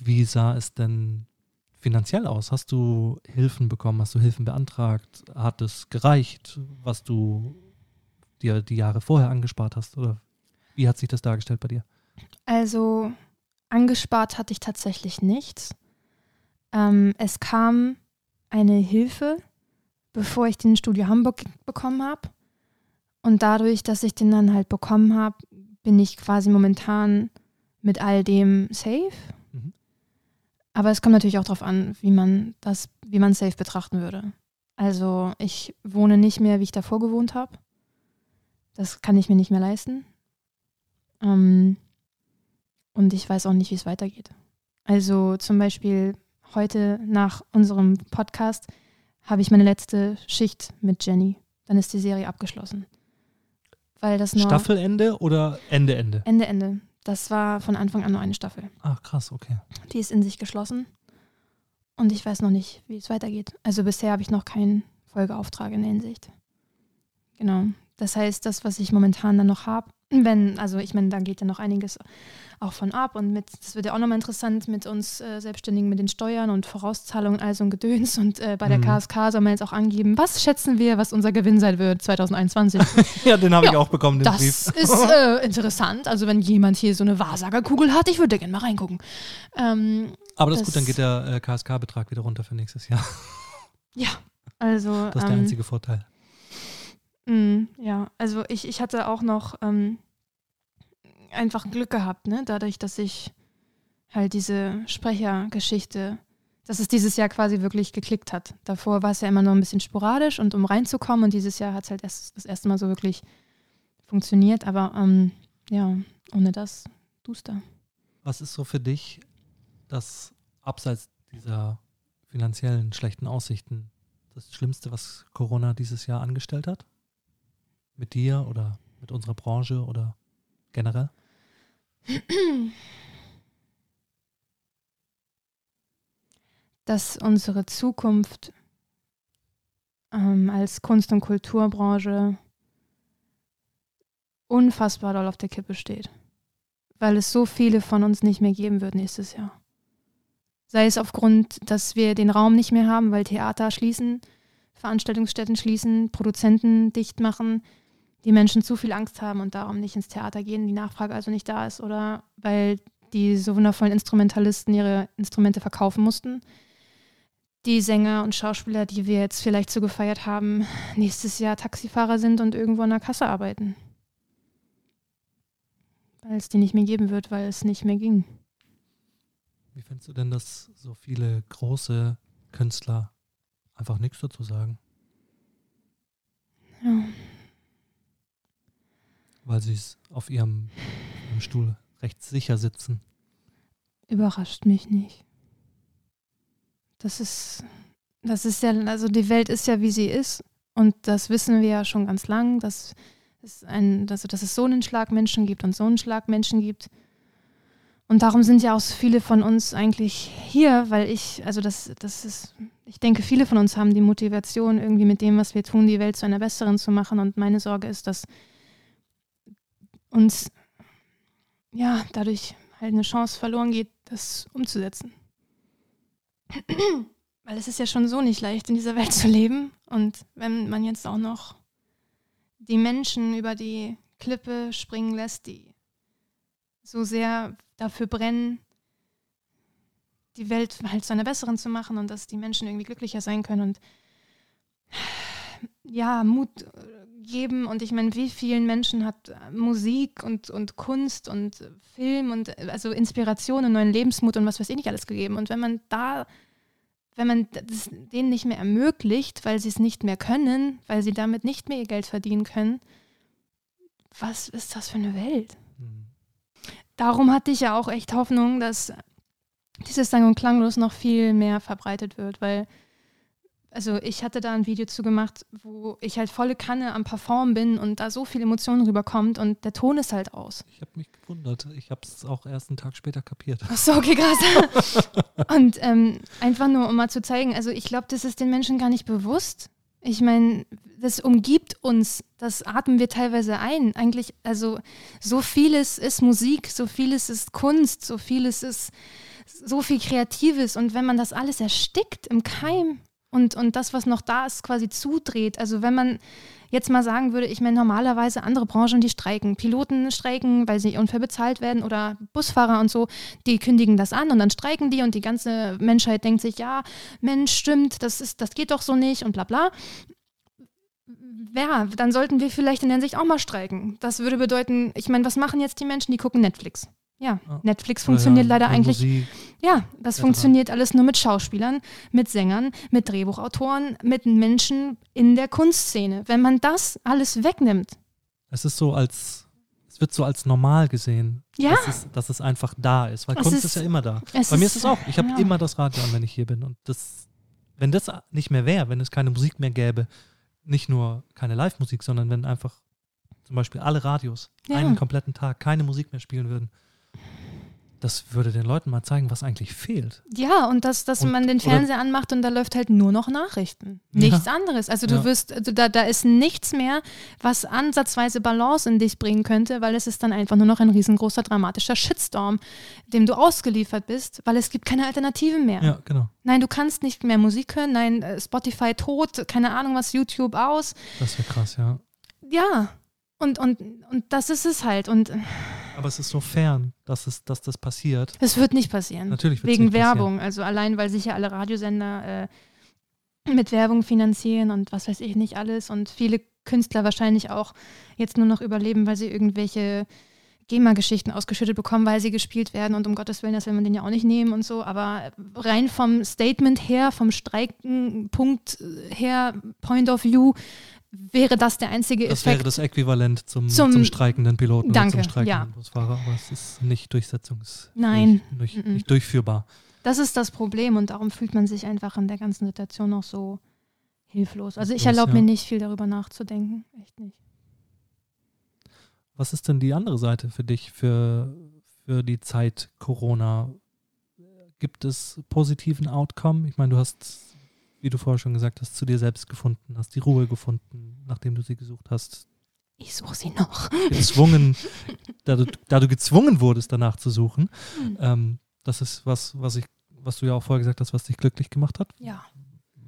Wie sah es denn finanziell aus? Hast du Hilfen bekommen? Hast du Hilfen beantragt? Hat es gereicht, was du dir die Jahre vorher angespart hast? Oder wie hat sich das dargestellt bei dir? Also angespart hatte ich tatsächlich nichts. Ähm, es kam eine Hilfe, bevor ich den Studio Hamburg bekommen habe. Und dadurch, dass ich den dann halt bekommen habe, bin ich quasi momentan mit all dem safe. Mhm. Aber es kommt natürlich auch darauf an, wie man das, wie man safe betrachten würde. Also ich wohne nicht mehr, wie ich davor gewohnt habe. Das kann ich mir nicht mehr leisten. Ähm, und ich weiß auch nicht, wie es weitergeht. Also zum Beispiel heute nach unserem Podcast habe ich meine letzte Schicht mit Jenny. Dann ist die Serie abgeschlossen. Weil das nur Staffelende oder Ende, Ende? Ende, Ende. Das war von Anfang an nur eine Staffel. Ach, krass, okay. Die ist in sich geschlossen. Und ich weiß noch nicht, wie es weitergeht. Also bisher habe ich noch keinen Folgeauftrag in der Hinsicht. Genau. Das heißt, das, was ich momentan dann noch habe, wenn, also ich meine, da geht ja noch einiges auch von ab und mit, das wird ja auch nochmal interessant mit uns äh, Selbstständigen mit den Steuern und Vorauszahlungen, also ein Gedöns. Und äh, bei der Mhm. KSK soll man jetzt auch angeben, was schätzen wir, was unser Gewinn sein wird 2021. <laughs> Ja, den habe ich Ja, auch bekommen, den Das Brief. ist äh, interessant. Also wenn jemand hier so eine Wahrsagerkugel hat, ich würde gerne mal reingucken. Ähm, Aber das ist das- gut, dann geht der äh, KSK-Betrag wieder runter für nächstes Jahr. ja, also Das ist der ähm, einzige Vorteil. Mh, ja, also ich, ich hatte auch noch ähm, einfach Glück gehabt, ne? Dadurch, dass ich halt diese Sprechergeschichte, dass es dieses Jahr quasi wirklich geklickt hat. Davor war es ja immer nur ein bisschen sporadisch und um reinzukommen und dieses Jahr hat es halt erst das erste Mal so wirklich funktioniert. Aber ähm, ja, ohne das duster. Was ist so für dich das abseits dieser finanziellen schlechten Aussichten das Schlimmste, was Corona dieses Jahr angestellt hat? Mit dir oder mit unserer Branche oder generell? dass unsere Zukunft ähm, als Kunst- und Kulturbranche unfassbar doll auf der Kippe steht. Weil es so viele von uns nicht mehr geben wird nächstes Jahr. Sei es aufgrund, dass wir den Raum nicht mehr haben, weil Theater schließen, Veranstaltungsstätten schließen, Produzenten dicht machen, die Menschen zu viel Angst haben und darum nicht ins Theater gehen, die Nachfrage also nicht da ist, oder weil die so wundervollen Instrumentalisten ihre Instrumente verkaufen mussten die Sänger und Schauspieler, die wir jetzt vielleicht so gefeiert haben, nächstes Jahr Taxifahrer sind und irgendwo an der Kasse arbeiten. Weil es die nicht mehr geben wird, weil es nicht mehr ging. Wie findest du denn, dass so viele große Künstler einfach nichts dazu sagen? Ja. Weil sie es auf ihrem, ihrem Stuhl recht sicher sitzen. Überrascht mich nicht. Das ist, das ist ja, also die Welt ist ja wie sie ist und das wissen wir ja schon ganz lang. Das ist ein, also, dass es so einen Schlag Menschen gibt und so einen Schlag Menschen gibt. Und darum sind ja auch so viele von uns eigentlich hier, weil ich, also das, das ist, ich denke, viele von uns haben die Motivation, irgendwie mit dem, was wir tun, die Welt zu einer besseren zu machen. Und meine Sorge ist, dass uns ja dadurch halt eine Chance verloren geht, das umzusetzen. <clears throat> Weil es ist ja schon so nicht leicht, in dieser Welt zu leben. Und wenn man jetzt auch noch die Menschen über die Klippe springen lässt, die so sehr dafür brennen, die Welt halt zu einer besseren zu machen und dass die Menschen irgendwie glücklicher sein können und ja, Mut geben. Und ich meine, wie vielen Menschen hat Musik und, und Kunst und Film und also Inspiration und neuen Lebensmut und was weiß ich nicht alles gegeben. Und wenn man da, wenn man das denen nicht mehr ermöglicht, weil sie es nicht mehr können, weil sie damit nicht mehr ihr Geld verdienen können, was ist das für eine Welt? darum hatte ich ja auch echt Hoffnung, dass dieses Sang- und Klanglos noch viel mehr verbreitet wird, weil also ich hatte da ein Video zu gemacht, wo ich halt volle Kanne am Perform bin und da so viel Emotionen rüberkommt und der Ton ist halt aus. Ich habe mich gewundert. Ich habe es auch erst einen Tag später kapiert. Ach so, okay, krass. <laughs> und ähm, einfach nur, um mal zu zeigen, also ich glaube, das ist den Menschen gar nicht bewusst. Ich meine, das umgibt uns, das atmen wir teilweise ein. Eigentlich, also so vieles ist Musik, so vieles ist Kunst, so vieles ist so viel Kreatives. Und wenn man das alles erstickt im Keim und, und das, was noch da ist, quasi zudreht, also wenn man jetzt mal sagen würde, ich meine, normalerweise andere Branchen, die streiken, Piloten streiken, weil sie unfair bezahlt werden oder Busfahrer und so, die kündigen das an und dann streiken die und die ganze Menschheit denkt sich, ja, Mensch, stimmt, das, ist, das geht doch so nicht und bla bla ja, dann sollten wir vielleicht in der Hinsicht auch mal streiken. Das würde bedeuten, ich meine, was machen jetzt die Menschen, die gucken Netflix? Ja, ja. Netflix funktioniert leider eigentlich. Musik, ja, das funktioniert alles nur mit Schauspielern, mit Sängern, mit Drehbuchautoren, mit Menschen in der Kunstszene. Wenn man das alles wegnimmt. Es ist so als, es wird so als normal gesehen. Ja. Dass es, dass es einfach da ist, weil es Kunst ist, ist, ja immer da. Bei mir ist es auch. Ich habe ja. immer das Radio an, wenn ich hier bin. Und das, wenn das nicht mehr wäre, wenn es keine Musik mehr gäbe, nicht nur keine Live-Musik, sondern wenn einfach zum Beispiel alle Radios ja. einen kompletten Tag keine Musik mehr spielen würden, das würde den Leuten mal zeigen, was eigentlich fehlt. Ja, und dass, dass und, man den Fernseher anmacht und da läuft halt nur noch Nachrichten. Nichts ja. anderes. Also du ja. wirst, also da, da ist nichts mehr, was ansatzweise Balance in dich bringen könnte, weil es ist dann einfach nur noch ein riesengroßer dramatischer Shitstorm, dem du ausgeliefert bist, weil es gibt keine Alternative mehr. Ja, genau. Nein, du kannst nicht mehr Musik hören, nein, äh, Spotify tot, keine Ahnung was, YouTube aus. Das wäre krass, ja. Ja, und, und, und das ist es halt. Und aber es ist so fern, dass, es, dass das passiert. Es wird nicht passieren. Natürlich wird Wegen Werbung. Passieren. Also allein, weil sich ja alle Radiosender äh, mit Werbung finanzieren und was weiß ich nicht alles. Und viele Künstler wahrscheinlich auch jetzt nur noch überleben, weil sie irgendwelche GEMA-Geschichten ausgeschüttet bekommen, weil sie gespielt werden. Und um Gottes Willen, das will man den ja auch nicht nehmen und so. Aber rein vom Statement her, vom Streikenpunkt her, Point of View, wäre das der einzige Effekt. Das wäre das Äquivalent zum, zum, zum streikenden Piloten danke, oder zum streikenden ja. Busfahrer, aber es ist nicht durchsetzungs... Nein. Nicht, nicht, nicht, durchführbar. Das ist das Problem und darum fühlt man sich einfach in der ganzen Situation auch so hilflos. Also ich erlaube ja. mir nicht viel darüber nachzudenken. Echt nicht. Was ist denn die andere Seite für dich, für, für die Zeit Corona? Gibt es positiven Outcome? Ich meine, du hast wie du vorher schon gesagt hast, zu dir selbst gefunden, hast die Ruhe gefunden, nachdem du sie gesucht hast. Ich suche sie noch. Gezwungen, <laughs> da, du, da du gezwungen wurdest, danach zu suchen. Mhm. Ähm, das ist was, was ich, was du ja auch vorher gesagt hast, was dich glücklich gemacht hat. Ja.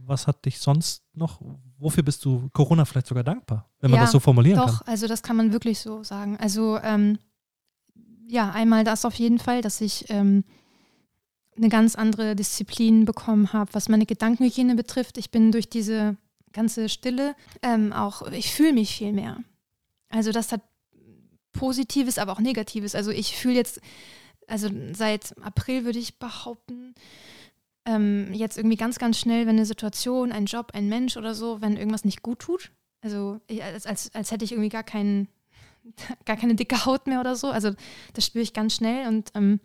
Was hat dich sonst noch, wofür bist du Corona vielleicht sogar dankbar, wenn man ja, das so formulieren doch, kann? Doch, also das kann man wirklich so sagen. Also ähm, ja, einmal das auf jeden Fall, dass ich ähm, eine ganz andere Disziplin bekommen habe, was meine Gedankenhygiene betrifft. Ich bin durch diese ganze Stille ähm, auch, ich fühle mich viel mehr. Also das hat Positives, aber auch Negatives. Also ich fühle jetzt, also seit April würde ich behaupten, ähm, jetzt irgendwie ganz, ganz schnell, wenn eine Situation, ein Job, ein Mensch oder so, wenn irgendwas nicht gut tut. Also als, als, als hätte ich irgendwie gar keinen, <laughs> gar keine dicke Haut mehr oder so. Also das spüre ich ganz schnell und ähm,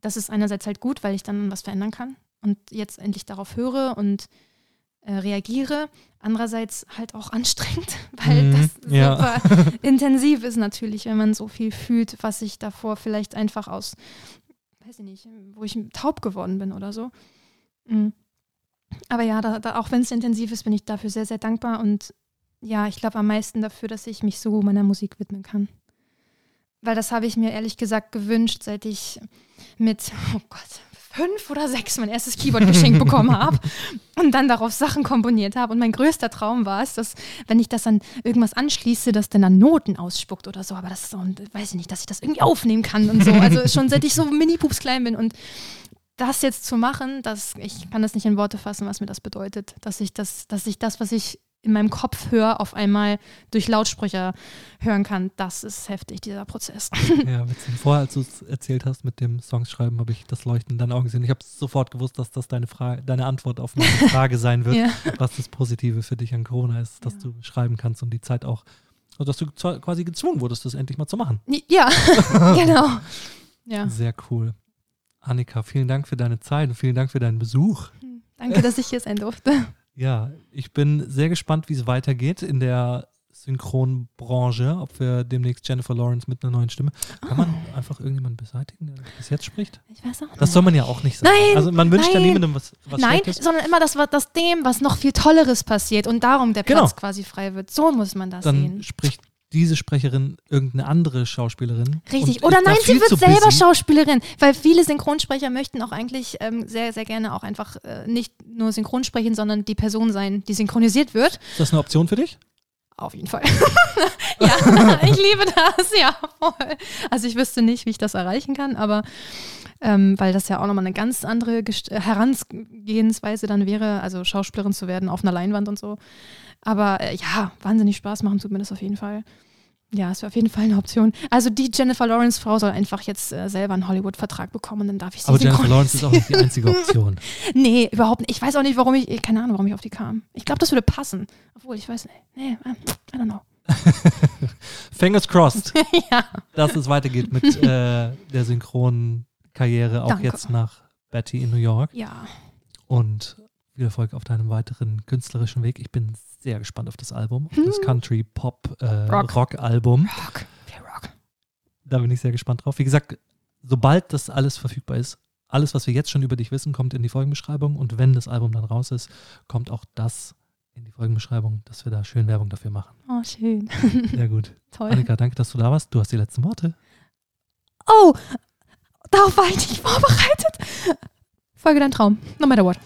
das ist einerseits halt gut, weil ich dann was verändern kann und jetzt endlich darauf höre und äh, reagiere. Andererseits halt auch anstrengend, <laughs> weil Mhm, das ja. super <laughs> intensiv ist natürlich, wenn man so viel fühlt, was ich davor vielleicht einfach aus, weiß ich nicht, wo ich taub geworden bin oder so. Mhm. Aber ja, da, da, auch wenn es intensiv ist, bin ich dafür sehr, sehr dankbar und ja, ich glaube am meisten dafür, dass ich mich so meiner Musik widmen kann. Weil das habe ich mir ehrlich gesagt gewünscht, seit ich mit, oh Gott, fünf oder sechs mein erstes Keyboard geschenkt bekommen <laughs> habe und dann darauf Sachen komponiert habe. Und mein größter Traum war es, dass, wenn ich das an irgendwas anschließe, dass dann dann Noten ausspuckt oder so. Aber das ist so, weiß ich nicht, dass ich das irgendwie aufnehmen kann und so. Also <laughs> schon seit ich so mini-pups klein bin und das jetzt zu machen, das, ich kann das nicht in Worte fassen, was mir das bedeutet. Dass ich das, dass ich das, was ich in meinem Kopf höre, auf einmal durch Lautsprecher hören kann, das ist heftig, dieser Prozess. <laughs> Ja, witzig. Vorher, als du es erzählt hast mit dem Songschreiben, habe ich das Leuchten in deinen Augen gesehen. Ich habe sofort gewusst, dass das deine, Frage, deine Antwort auf meine <laughs> Frage sein wird, ja. was das Positive für dich an Corona ist, dass Ja. du schreiben kannst und die Zeit auch, also dass du quasi gezwungen wurdest, das endlich mal zu machen. ja, <laughs> genau. Ja. Sehr cool. Annika, vielen Dank für deine Zeit und vielen Dank für deinen Besuch. Danke, dass ich hier sein durfte. <laughs> Ja, ich bin sehr gespannt, wie es weitergeht in der Synchronbranche, ob wir demnächst Jennifer Lawrence mit einer neuen Stimme. Kann man einfach irgendjemanden beseitigen, der bis jetzt spricht? Ich weiß auch Das nicht. soll man ja auch nicht sagen. Nein, also man wünscht ja nein. niemandem was, was Nein, Schlechtes. sondern immer das, was- das dem, was noch viel Tolleres passiert und darum der Genau. Platz quasi frei wird. So muss man das Dann sehen. spricht diese Sprecherin irgendeine andere Schauspielerin. Richtig. Oder nein, sie wird selber busy. Schauspielerin, weil viele Synchronsprecher möchten auch eigentlich ähm, sehr, sehr gerne auch einfach äh, nicht nur synchron sprechen, sondern die Person sein, die synchronisiert wird. Ist das eine Option für dich? Auf jeden Fall. <laughs> ja, <laughs> ich liebe das, ja, voll. Also ich wüsste nicht, wie ich das erreichen kann, aber ähm, weil das ja auch nochmal eine ganz andere Gest äh, Herangehensweise dann wäre, also Schauspielerin zu werden auf einer Leinwand und so. Aber äh, ja, wahnsinnig Spaß machen tut mir das auf jeden Fall. Ja, es wäre auf jeden Fall eine Option. Also die Jennifer Lawrence Frau soll einfach jetzt äh, selber einen Hollywood-Vertrag bekommen und dann darf ich sie Aber Jennifer Lawrence ist auch nicht die <laughs> einzige Option. Nee, überhaupt nicht. Ich weiß auch nicht, warum ich, keine Ahnung, warum ich auf die kam. Ich glaube, das würde passen. Obwohl, ich weiß nicht. Nee, äh, I don't know. <laughs> Fingers crossed, <laughs> ja. dass es weitergeht mit äh, der Synchronkarriere, auch Danke. jetzt nach Betty in New York. Ja. Und viel Erfolg auf deinem weiteren künstlerischen Weg. Ich bin sehr gespannt auf das Album, auf das Hm. Country-Pop-Rock-Album. Rock. Viel Rock. da bin ich sehr gespannt drauf. Wie gesagt, sobald das alles verfügbar ist, alles, was wir jetzt schon über dich wissen, kommt in die Folgenbeschreibung. Und wenn das Album dann raus ist, kommt auch das in die Folgenbeschreibung, dass wir da schön Werbung dafür machen. Oh, schön. <laughs> Sehr gut. Toll. Annika, danke, dass du da warst. Du hast die letzten Worte. Oh, darauf war ich nicht vorbereitet. Folge dein Traum. No matter what.